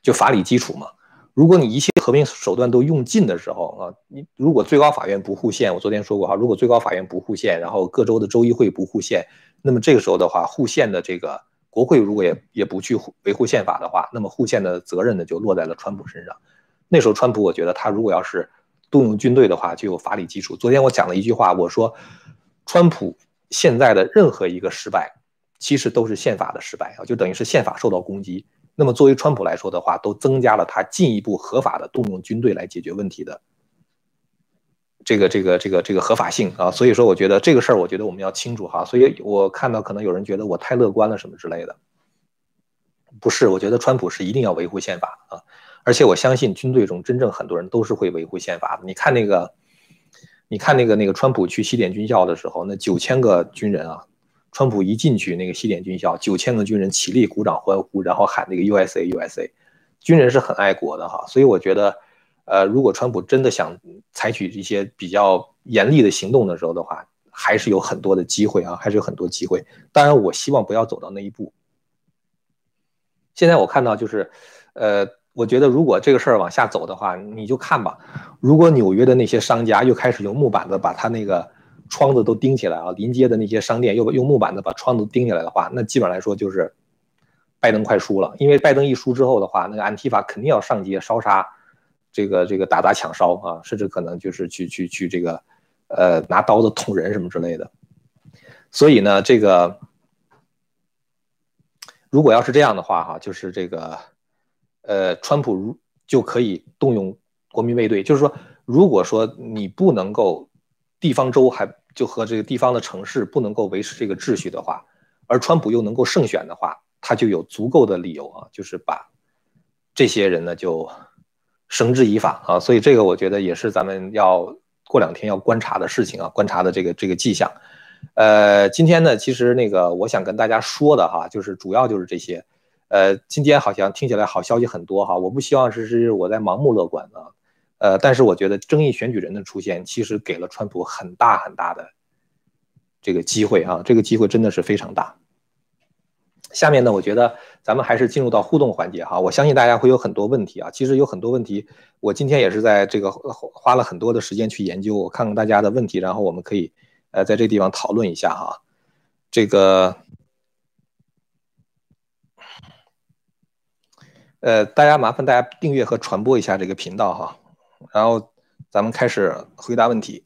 就法理基础嘛。如果你一切和平手段都用尽的时候啊，你如果最高法院不护宪，我昨天说过哈，如果最高法院不护宪，然后各州的州议会不护宪。那么这个时候的话，护宪的这个国会如果也也不去维护宪法的话，那么护宪的责任呢就落在了川普身上。那时候川普，我觉得他如果要是动用军队的话，就有法理基础。昨天我讲了一句话，我说，川普现在的任何一个失败，其实都是宪法的失败啊，就等于是宪法受到攻击。那么作为川普来说的话，都增加了他进一步合法的动用军队来解决问题的。这个这个这个这个合法性啊，所以说我觉得这个事儿，我觉得我们要清楚哈。所以我看到可能有人觉得我太乐观了什么之类的，不是，我觉得川普是一定要维护宪法啊，而且我相信军队中真正很多人都是会维护宪法的。你看那个，你看那个那个川普去西点军校的时候，那九千个军人啊，川普一进去那个西点军校，九千个军人起立鼓掌欢呼，然后喊那个 USA USA，军人是很爱国的哈，所以我觉得。呃，如果川普真的想采取一些比较严厉的行动的时候的话，还是有很多的机会啊，还是有很多机会。当然，我希望不要走到那一步。现在我看到就是，呃，我觉得如果这个事儿往下走的话，你就看吧。如果纽约的那些商家又开始用木板子把他那个窗子都钉起来啊，临街的那些商店又用木板子把窗子钉起来的话，那基本上来说就是拜登快输了。因为拜登一输之后的话，那个安提法肯定要上街烧杀，这个这个打砸抢烧啊，甚至可能就是去去去这个。呃，拿刀子捅人什么之类的，所以呢，这个如果要是这样的话，哈，就是这个，呃，川普如就可以动用国民卫队，就是说，如果说你不能够地方州还就和这个地方的城市不能够维持这个秩序的话，而川普又能够胜选的话，他就有足够的理由啊，就是把这些人呢就绳之以法啊，所以这个我觉得也是咱们要。过两天要观察的事情啊，观察的这个这个迹象，呃，今天呢，其实那个我想跟大家说的哈，就是主要就是这些，呃，今天好像听起来好消息很多哈，我不希望是是我在盲目乐观啊，呃，但是我觉得争议选举人的出现，其实给了川普很大很大的这个机会啊，这个机会真的是非常大。下面呢，我觉得咱们还是进入到互动环节哈。我相信大家会有很多问题啊。其实有很多问题，我今天也是在这个花了很多的时间去研究，我看看大家的问题，然后我们可以呃在这个地方讨论一下哈。这个呃，大家麻烦大家订阅和传播一下这个频道哈。然后咱们开始回答问题。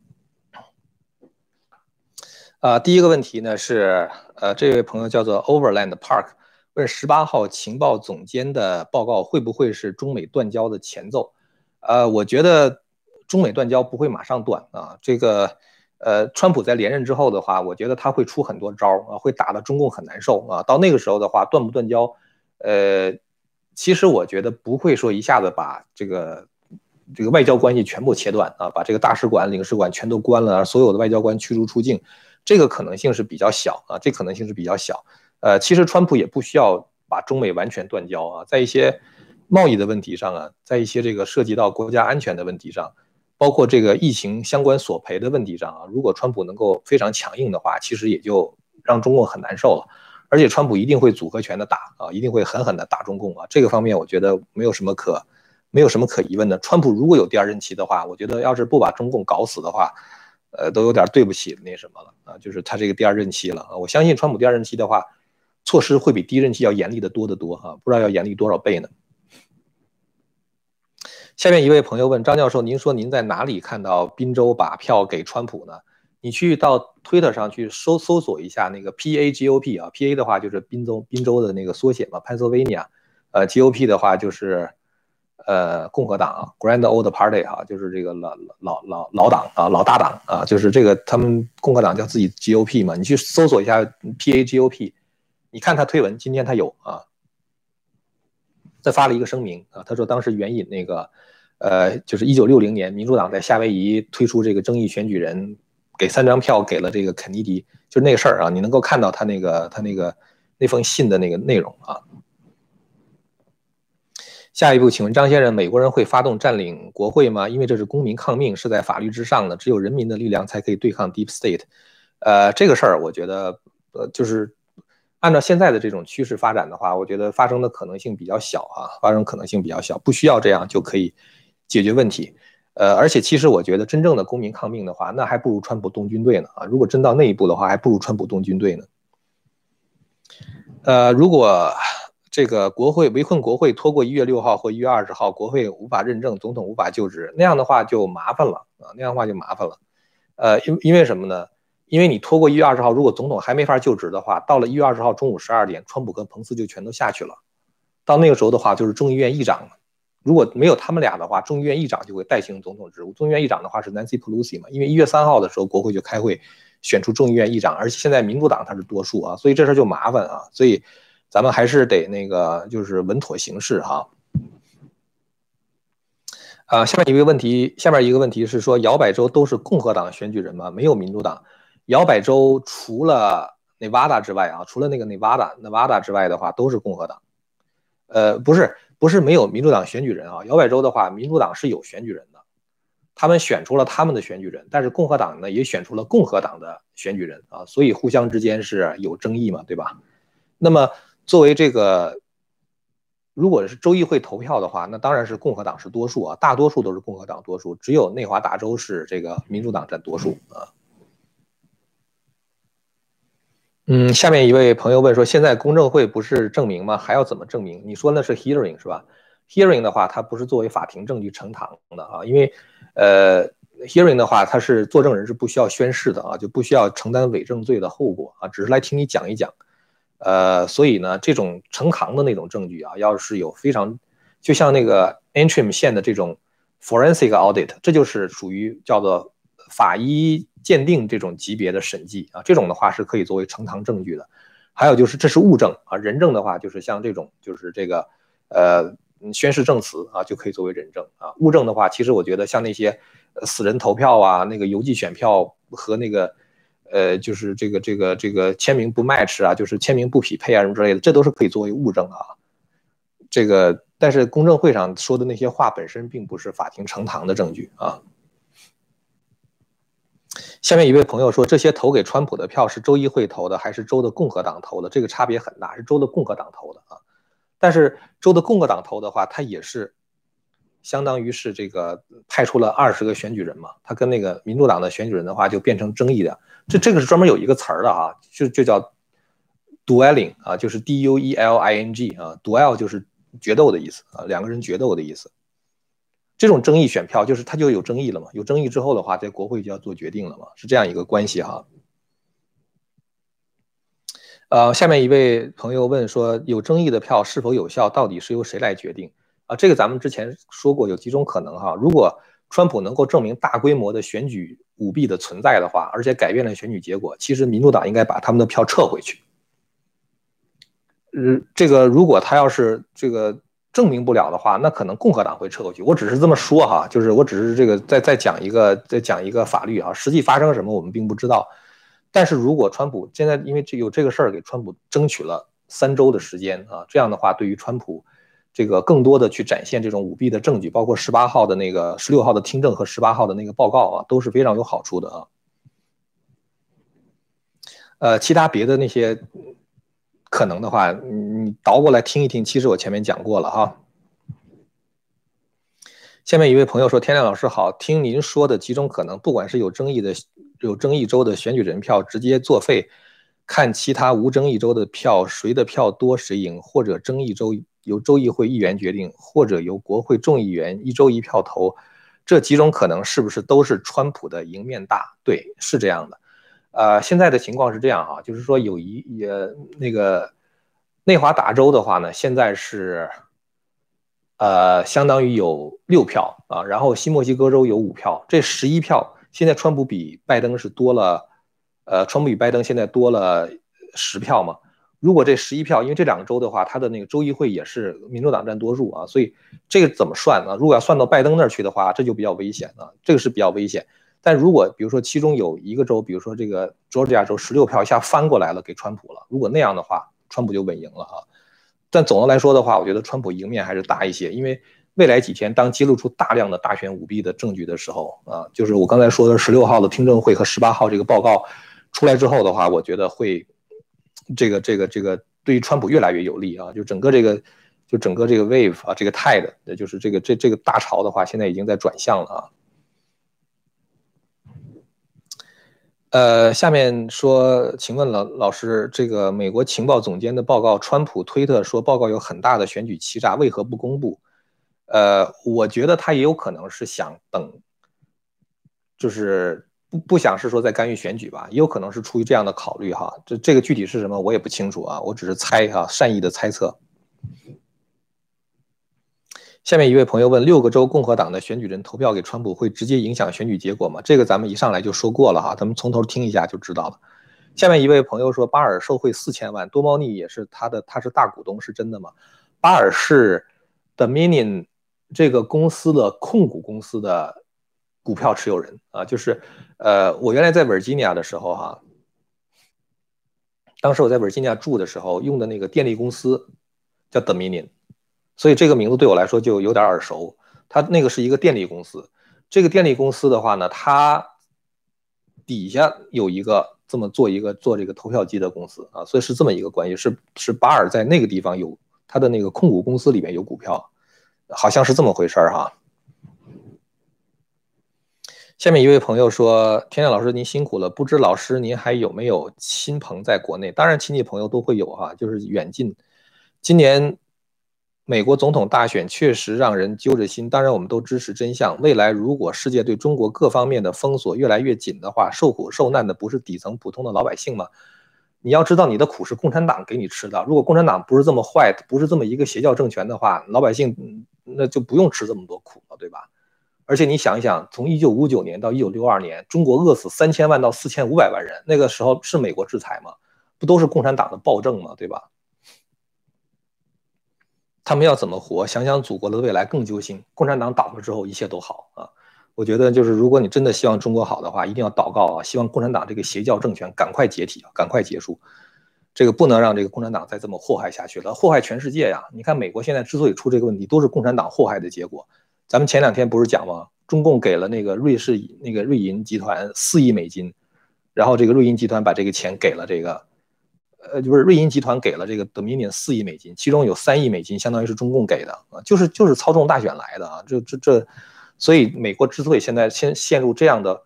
啊，第一个问题呢是，呃，这位朋友叫做 Overland Park，问十八号情报总监的报告会不会是中美断交的前奏？呃，我觉得中美断交不会马上断啊。这个，呃，川普在连任之后的话，我觉得他会出很多招啊，会打得中共很难受啊。到那个时候的话，断不断交，呃，其实我觉得不会说一下子把这个这个外交关系全部切断啊，把这个大使馆、领事馆全都关了，所有的外交官驱逐出境。这个可能性是比较小啊，这可能性是比较小。呃，其实川普也不需要把中美完全断交啊，在一些贸易的问题上啊，在一些这个涉及到国家安全的问题上，包括这个疫情相关索赔的问题上啊，如果川普能够非常强硬的话，其实也就让中共很难受了。而且川普一定会组合拳的打啊，一定会狠狠的打中共啊。这个方面我觉得没有什么可没有什么可疑问的。川普如果有第二任期的话，我觉得要是不把中共搞死的话。呃，都有点对不起那什么了啊，就是他这个第二任期了啊。我相信川普第二任期的话，措施会比第一任期要严厉的多得多哈，不知道要严厉多少倍呢。下面一位朋友问张教授，您说您在哪里看到宾州把票给川普呢？你去到推特上去搜搜索一下那个 P A G O P 啊，P A 的话就是宾州宾州的那个缩写嘛，Pennsylvania，呃，G O P 的话就是。呃，共和党啊，Grand Old Party 哈，就是这个老老老老党啊，老大党啊，就是这个他们共和党叫自己 GOP 嘛，你去搜索一下 PAGOP，你看他推文，今天他有啊，他发了一个声明啊，他说当时援引那个，呃，就是一九六零年民主党在夏威夷推出这个争议选举人，给三张票给了这个肯尼迪，就那个事儿啊，你能够看到他那个他那个那封信的那个内容啊。下一步，请问张先生，美国人会发动占领国会吗？因为这是公民抗命，是在法律之上的，只有人民的力量才可以对抗 Deep State。呃，这个事儿，我觉得，呃，就是按照现在的这种趋势发展的话，我觉得发生的可能性比较小啊，发生可能性比较小，不需要这样就可以解决问题。呃，而且其实我觉得，真正的公民抗命的话，那还不如川普动军队呢啊！如果真到那一步的话，还不如川普动军队呢。呃，如果。这个国会围困国会拖过一月六号或一月二十号，国会无法认证，总统无法就职，那样的话就麻烦了啊，那样的话就麻烦了。呃，因因为什么呢？因为你拖过一月二十号，如果总统还没法就职的话，到了一月二十号中午十二点，川普跟彭斯就全都下去了。到那个时候的话，就是众议院议长，如果没有他们俩的话，众议院议长就会代行总统职务。众议院议长的话是 Nancy Pelosi 嘛，因为一月三号的时候国会就开会选出众议院议长，而且现在民主党它是多数啊，所以这事就麻烦啊，所以。咱们还是得那个，就是稳妥行事哈。啊，下面一个问题，下面一个问题是说，摇摆州都是共和党选举人吗？没有民主党。摇摆州除了 Nevada 之外啊，除了那个 Nevada，Nevada 之外的话，都是共和党。呃，不是，不是没有民主党选举人啊。摇摆州的话，民主党是有选举人的，他们选出了他们的选举人，但是共和党呢也选出了共和党的选举人啊，所以互相之间是有争议嘛，对吧？那么作为这个。如果是州议会投票的话，那当然是共和党是多数啊，大多数都是共和党多数，只有内华达州是这个民主党占多数啊。嗯，下面一位朋友问说，现在公证会不是证明吗？还要怎么证明？你说那是 hearing 是吧？hearing 的话，它不是作为法庭证据呈堂的啊，因为呃，hearing 的话，它是作证人是不需要宣誓的啊，就不需要承担伪证罪的后果啊，只是来听你讲一讲。呃，所以呢，这种呈堂的那种证据啊，要是有非常，就像那个 Entrim 线的这种 forensic audit，这就是属于叫做法医鉴定这种级别的审计啊，这种的话是可以作为呈堂证据的。还有就是这是物证啊，人证的话就是像这种就是这个呃宣誓证词啊，就可以作为人证啊。物证的话，其实我觉得像那些死人投票啊，那个邮寄选票和那个。呃，就是这个这个这个签名不 match 啊，就是签名不匹配啊，什么之类的，这都是可以作为物证啊。这个，但是公证会上说的那些话本身并不是法庭呈堂的证据啊。下面一位朋友说，这些投给川普的票是州议会投的，还是州的共和党投的？这个差别很大，是州的共和党投的啊。但是州的共和党投的话，他也是。相当于是这个派出了二十个选举人嘛，他跟那个民主党的选举人的话就变成争议的。这这个是专门有一个词儿的哈，就就叫 dueling 啊，就是 d u e l i n g 啊，duel 就是决斗的意思啊，两个人决斗的意思。这种争议选票就是它就有争议了嘛，有争议之后的话，在国会就要做决定了嘛，是这样一个关系哈。呃，下面一位朋友问说，有争议的票是否有效，到底是由谁来决定？啊，这个咱们之前说过，有几种可能哈。如果川普能够证明大规模的选举舞弊的存在的话，而且改变了选举结果，其实民主党应该把他们的票撤回去。嗯，这个如果他要是这个证明不了的话，那可能共和党会撤回去。我只是这么说哈，就是我只是这个再再讲一个再讲一个法律啊，实际发生什么我们并不知道。但是如果川普现在因为这有这个事儿给川普争取了三周的时间啊，这样的话对于川普。这个更多的去展现这种舞弊的证据，包括十八号的那个、十六号的听证和十八号的那个报告啊，都是非常有好处的啊。呃，其他别的那些可能的话，你倒过来听一听，其实我前面讲过了哈。下面一位朋友说：“天亮老师好，听您说的几种可能，不管是有争议的、有争议州的选举人票直接作废，看其他无争议州的票谁的票多谁赢，或者争议州。”由州议会议员决定，或者由国会众议员一周一票投，这几种可能是不是都是川普的赢面大？对，是这样的。呃，现在的情况是这样哈，就是说有一也那个内华达州的话呢，现在是呃相当于有六票啊，然后新墨西哥州有五票，这十一票现在川普比拜登是多了，呃，川普比拜登现在多了十票嘛。如果这十一票，因为这两个州的话，它的那个州议会也是民主党占多数啊，所以这个怎么算呢？如果要算到拜登那儿去的话，这就比较危险了，这个是比较危险。但如果比如说其中有一个州，比如说这个佐治亚州十六票一下翻过来了给川普了，如果那样的话，川普就稳赢了啊。但总的来说的话，我觉得川普赢面还是大一些，因为未来几天当揭露出大量的大选舞弊的证据的时候啊，就是我刚才说的十六号的听证会和十八号这个报告出来之后的话，我觉得会。这个这个这个对于川普越来越有利啊！就整个这个，就整个这个 wave 啊，这个 tide，也就是这个这这个大潮的话，现在已经在转向了啊。呃，下面说，请问老老师，这个美国情报总监的报告，川普推特说报告有很大的选举欺诈，为何不公布？呃，我觉得他也有可能是想等，就是。不不想是说在干预选举吧，也有可能是出于这样的考虑哈。这这个具体是什么我也不清楚啊，我只是猜哈，善意的猜测。下面一位朋友问：六个州共和党的选举人投票给川普会直接影响选举结果吗？这个咱们一上来就说过了哈，咱们从头听一下就知道了。下面一位朋友说：巴尔受贿四千万，多猫腻也是他的，他是大股东，是真的吗？巴尔是 Dominion 这个公司的控股公司的。股票持有人啊，就是，呃，我原来在维吉尼亚的时候哈，当时我在维吉尼亚住的时候用的那个电力公司叫 Dominion，所以这个名字对我来说就有点耳熟。他那个是一个电力公司，这个电力公司的话呢，它底下有一个这么做一个做这个投票机的公司啊，所以是这么一个关系，是是巴尔在那个地方有他的那个控股公司里面有股票，好像是这么回事儿哈。下面一位朋友说：“天亮老师，您辛苦了。不知老师您还有没有亲朋在国内？当然，亲戚朋友都会有哈，就是远近。今年美国总统大选确实让人揪着心。当然，我们都支持真相。未来如果世界对中国各方面的封锁越来越紧的话，受苦受难的不是底层普通的老百姓吗？你要知道，你的苦是共产党给你吃的。如果共产党不是这么坏，不是这么一个邪教政权的话，老百姓那就不用吃这么多苦了，对吧？”而且你想一想，从一九五九年到一九六二年，中国饿死三千万到四千五百万人，那个时候是美国制裁吗？不都是共产党的暴政吗？对吧？他们要怎么活？想想祖国的未来更揪心。共产党倒了之后，一切都好啊！我觉得就是，如果你真的希望中国好的话，一定要祷告啊，希望共产党这个邪教政权赶快解体啊，赶快结束。这个不能让这个共产党再这么祸害下去了，祸害全世界呀！你看美国现在之所以出这个问题，都是共产党祸害的结果。咱们前两天不是讲吗？中共给了那个瑞士那个瑞银集团四亿美金，然后这个瑞银集团把这个钱给了这个，呃，就是瑞银集团给了这个 Dominion 四亿美金，其中有三亿美金相当于是中共给的啊，就是就是操纵大选来的啊，这这这，所以美国之所以现在先陷入这样的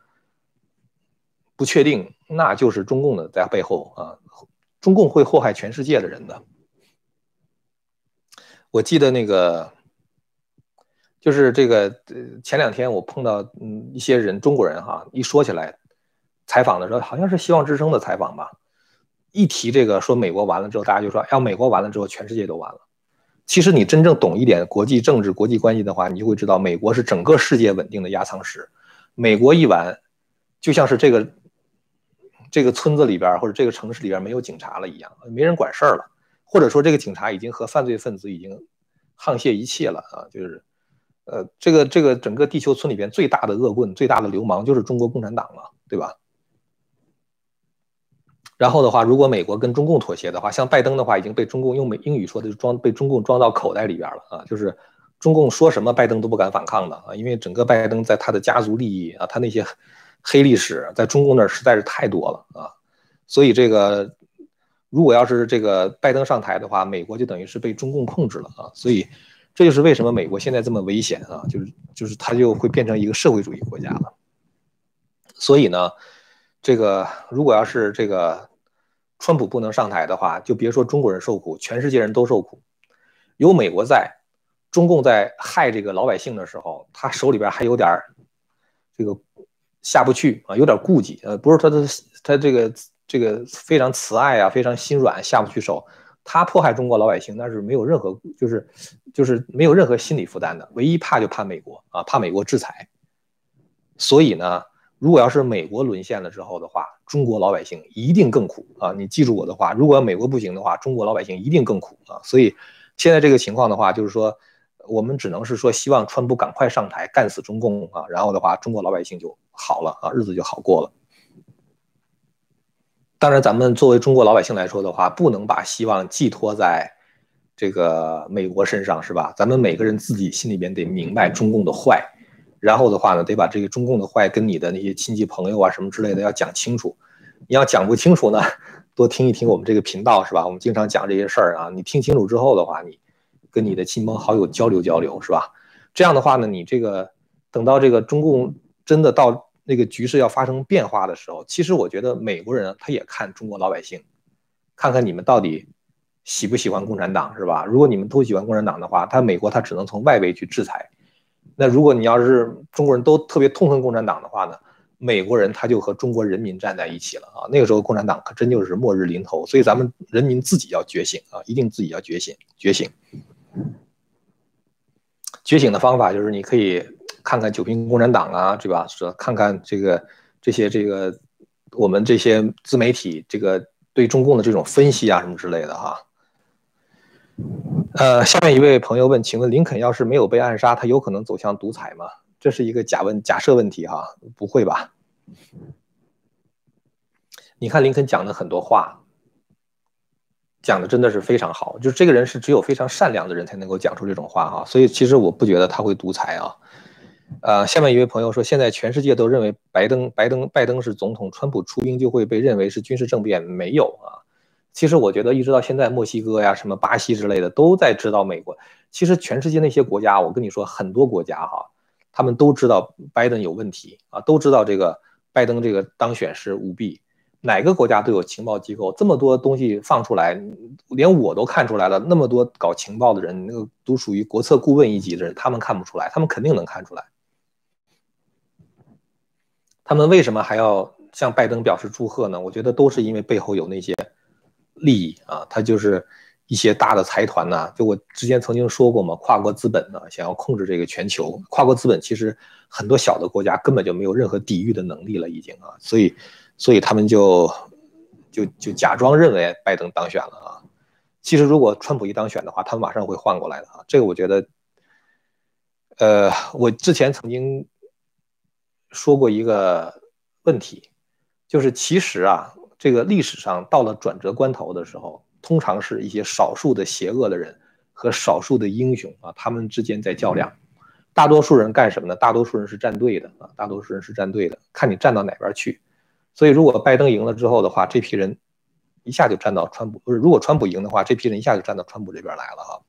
不确定，那就是中共的在背后啊，中共会祸害全世界的人的。我记得那个。就是这个，呃，前两天我碰到嗯一些人，中国人哈，一说起来，采访的时候好像是希望之声的采访吧，一提这个说美国完了之后，大家就说，要美国完了之后，全世界都完了。其实你真正懂一点国际政治、国际关系的话，你就会知道，美国是整个世界稳定的压舱石。美国一完，就像是这个这个村子里边或者这个城市里边没有警察了一样，没人管事儿了，或者说这个警察已经和犯罪分子已经沆瀣一气了啊，就是。呃，这个这个整个地球村里边最大的恶棍、最大的流氓就是中国共产党了，对吧？然后的话，如果美国跟中共妥协的话，像拜登的话已经被中共用美英语说的装被中共装到口袋里边了啊，就是中共说什么拜登都不敢反抗的啊，因为整个拜登在他的家族利益啊，他那些黑历史在中共那儿实在是太多了啊，所以这个如果要是这个拜登上台的话，美国就等于是被中共控制了啊，所以。这就是为什么美国现在这么危险啊，就是就是他就会变成一个社会主义国家了。所以呢，这个如果要是这个川普不能上台的话，就别说中国人受苦，全世界人都受苦。有美国在，中共在害这个老百姓的时候，他手里边还有点这个下不去啊，有点顾忌。呃，不是他的他这个这个非常慈爱啊，非常心软，下不去手。他迫害中国老百姓，那是没有任何，就是就是没有任何心理负担的。唯一怕就怕美国啊，怕美国制裁。所以呢，如果要是美国沦陷了之后的话，中国老百姓一定更苦啊！你记住我的话，如果美国不行的话，中国老百姓一定更苦啊！所以现在这个情况的话，就是说，我们只能是说，希望川普赶快上台，干死中共啊！然后的话，中国老百姓就好了啊，日子就好过了。当然，咱们作为中国老百姓来说的话，不能把希望寄托在这个美国身上，是吧？咱们每个人自己心里边得明白中共的坏，然后的话呢，得把这个中共的坏跟你的那些亲戚朋友啊什么之类的要讲清楚。你要讲不清楚呢，多听一听我们这个频道，是吧？我们经常讲这些事儿啊。你听清楚之后的话，你跟你的亲朋好友交流交流，是吧？这样的话呢，你这个等到这个中共真的到。那个局势要发生变化的时候，其实我觉得美国人他也看中国老百姓，看看你们到底喜不喜欢共产党，是吧？如果你们都喜欢共产党的话，他美国他只能从外围去制裁。那如果你要是中国人都特别痛恨共产党的话呢，美国人他就和中国人民站在一起了啊！那个时候共产党可真就是末日临头，所以咱们人民自己要觉醒啊，一定自己要觉醒，觉醒。觉醒的方法就是你可以。看看九评共产党啊，对吧？说看看这个这些这个我们这些自媒体这个对中共的这种分析啊什么之类的哈。呃，下面一位朋友问，请问林肯要是没有被暗杀，他有可能走向独裁吗？这是一个假问假设问题哈，不会吧？你看林肯讲的很多话，讲的真的是非常好，就是这个人是只有非常善良的人才能够讲出这种话哈，所以其实我不觉得他会独裁啊。呃，下面一位朋友说，现在全世界都认为拜登拜登拜登是总统，川普出兵就会被认为是军事政变，没有啊。其实我觉得一直到现在，墨西哥呀、什么巴西之类的都在知道美国。其实全世界那些国家，我跟你说，很多国家哈，他们都知道拜登有问题啊，都知道这个拜登这个当选是舞弊。哪个国家都有情报机构，这么多东西放出来，连我都看出来了。那么多搞情报的人，那个都属于国策顾问一级的人，他们看不出来，他们肯定能看出来。他们为什么还要向拜登表示祝贺呢？我觉得都是因为背后有那些利益啊，他就是一些大的财团呐。就我之前曾经说过嘛，跨国资本呢想要控制这个全球，跨国资本其实很多小的国家根本就没有任何抵御的能力了，已经啊，所以。所以他们就就就假装认为拜登当选了啊，其实如果川普一当选的话，他们马上会换过来的啊。这个我觉得，呃，我之前曾经说过一个问题，就是其实啊，这个历史上到了转折关头的时候，通常是一些少数的邪恶的人和少数的英雄啊，他们之间在较量，大多数人干什么呢？大多数人是站队的啊，大多数人是站队的，看你站到哪边去。所以，如果拜登赢了之后的话，这批人一下就站到川普；不是，如果川普赢的话，这批人一下就站到川普这边来了哈。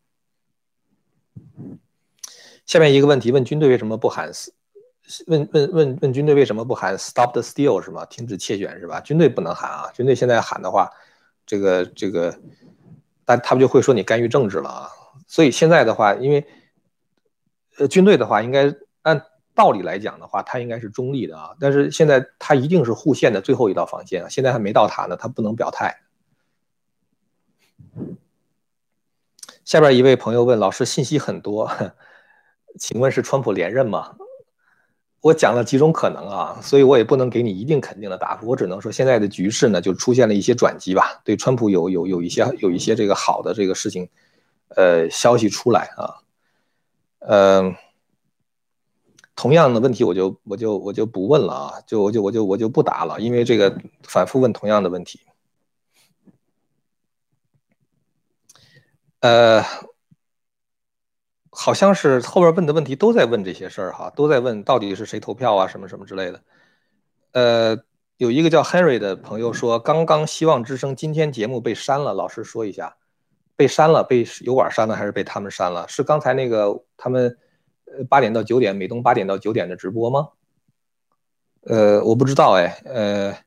下面一个问题，问军队为什么不喊死？问问问问军队为什么不喊 “Stop the steal” 是吗？停止窃选是吧？军队不能喊啊！军队现在喊的话，这个这个，但他们就会说你干预政治了啊。所以现在的话，因为呃，军队的话应该按。道理来讲的话，他应该是中立的啊，但是现在他一定是护线的最后一道防线啊，现在还没到他呢，他不能表态。下边一位朋友问老师，信息很多，请问是川普连任吗？我讲了几种可能啊，所以我也不能给你一定肯定的答复，我只能说现在的局势呢就出现了一些转机吧，对川普有有有一些有一些这个好的这个事情，呃，消息出来啊，嗯。同样的问题，我就我就我就不问了啊，就我就我就我就不答了，因为这个反复问同样的问题。呃，好像是后边问的问题都在问这些事儿哈，都在问到底是谁投票啊，什么什么之类的。呃，有一个叫 Henry 的朋友说，刚刚希望之声今天节目被删了，老师说一下，被删了，被油管删了还是被他们删了？是刚才那个他们。八点到九点，美东八点到九点的直播吗？呃，我不知道哎，呃，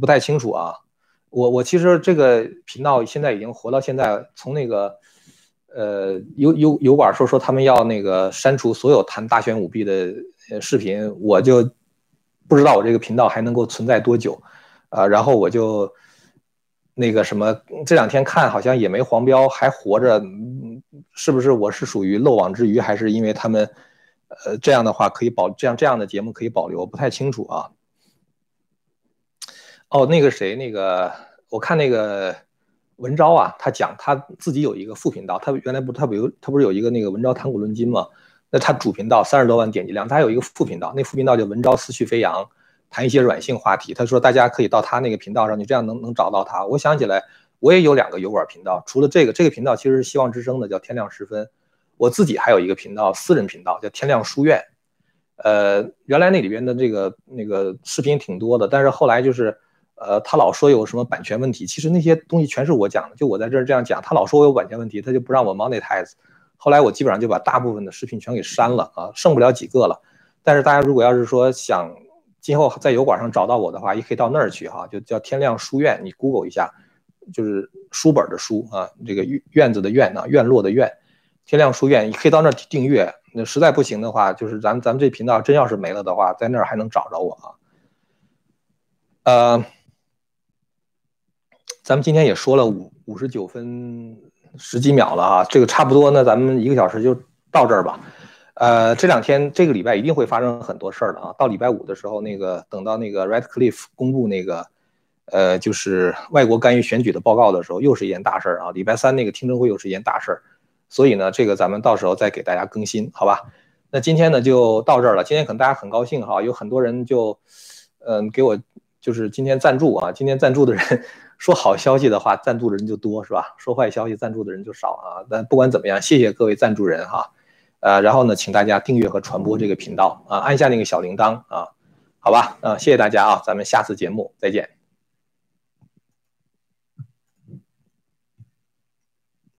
不太清楚啊。我我其实这个频道现在已经活到现在，从那个呃油油油管说说他们要那个删除所有谈大选舞弊的视频，我就不知道我这个频道还能够存在多久啊。然后我就那个什么，这两天看好像也没黄标，还活着。是不是我是属于漏网之鱼，还是因为他们，呃，这样的话可以保这样这样的节目可以保留？不太清楚啊。哦，那个谁，那个我看那个文昭啊，他讲他自己有一个副频道，他原来不他不有他不是有一个那个文昭谈古论今吗？那他主频道三十多万点击量，他有一个副频道，那副频道叫文昭思绪飞扬，谈一些软性话题。他说大家可以到他那个频道上，你这样能能找到他。我想起来。我也有两个油管频道，除了这个，这个频道其实是希望之声的，叫天亮时分。我自己还有一个频道，私人频道叫天亮书院。呃，原来那里边的这个那个视频挺多的，但是后来就是，呃，他老说有什么版权问题，其实那些东西全是我讲的，就我在这儿这样讲，他老说我有版权问题，他就不让我 monetize。后来我基本上就把大部分的视频全给删了啊，剩不了几个了。但是大家如果要是说想今后在油管上找到我的话，也可以到那儿去哈，就叫天亮书院，你 Google 一下。就是书本的书啊，这个院院子的院啊，院落的院，天亮书院，你可以到那儿订阅。那实在不行的话，就是咱咱们这频道真要是没了的话，在那儿还能找着我啊。呃，咱们今天也说了五五十九分十几秒了啊，这个差不多，那咱们一个小时就到这儿吧。呃，这两天这个礼拜一定会发生很多事儿的啊。到礼拜五的时候，那个等到那个 Red Cliff 公布那个。呃，就是外国干预选举的报告的时候，又是一件大事儿啊！礼拜三那个听证会又是一件大事儿，所以呢，这个咱们到时候再给大家更新，好吧？那今天呢就到这儿了。今天可能大家很高兴哈，有很多人就，嗯，给我就是今天赞助啊，今天赞助的人说好消息的话，赞助的人就多，是吧？说坏消息，赞助的人就少啊。但不管怎么样，谢谢各位赞助人哈。呃，然后呢，请大家订阅和传播这个频道啊，按下那个小铃铛啊，好吧？啊，谢谢大家啊，咱们下次节目再见。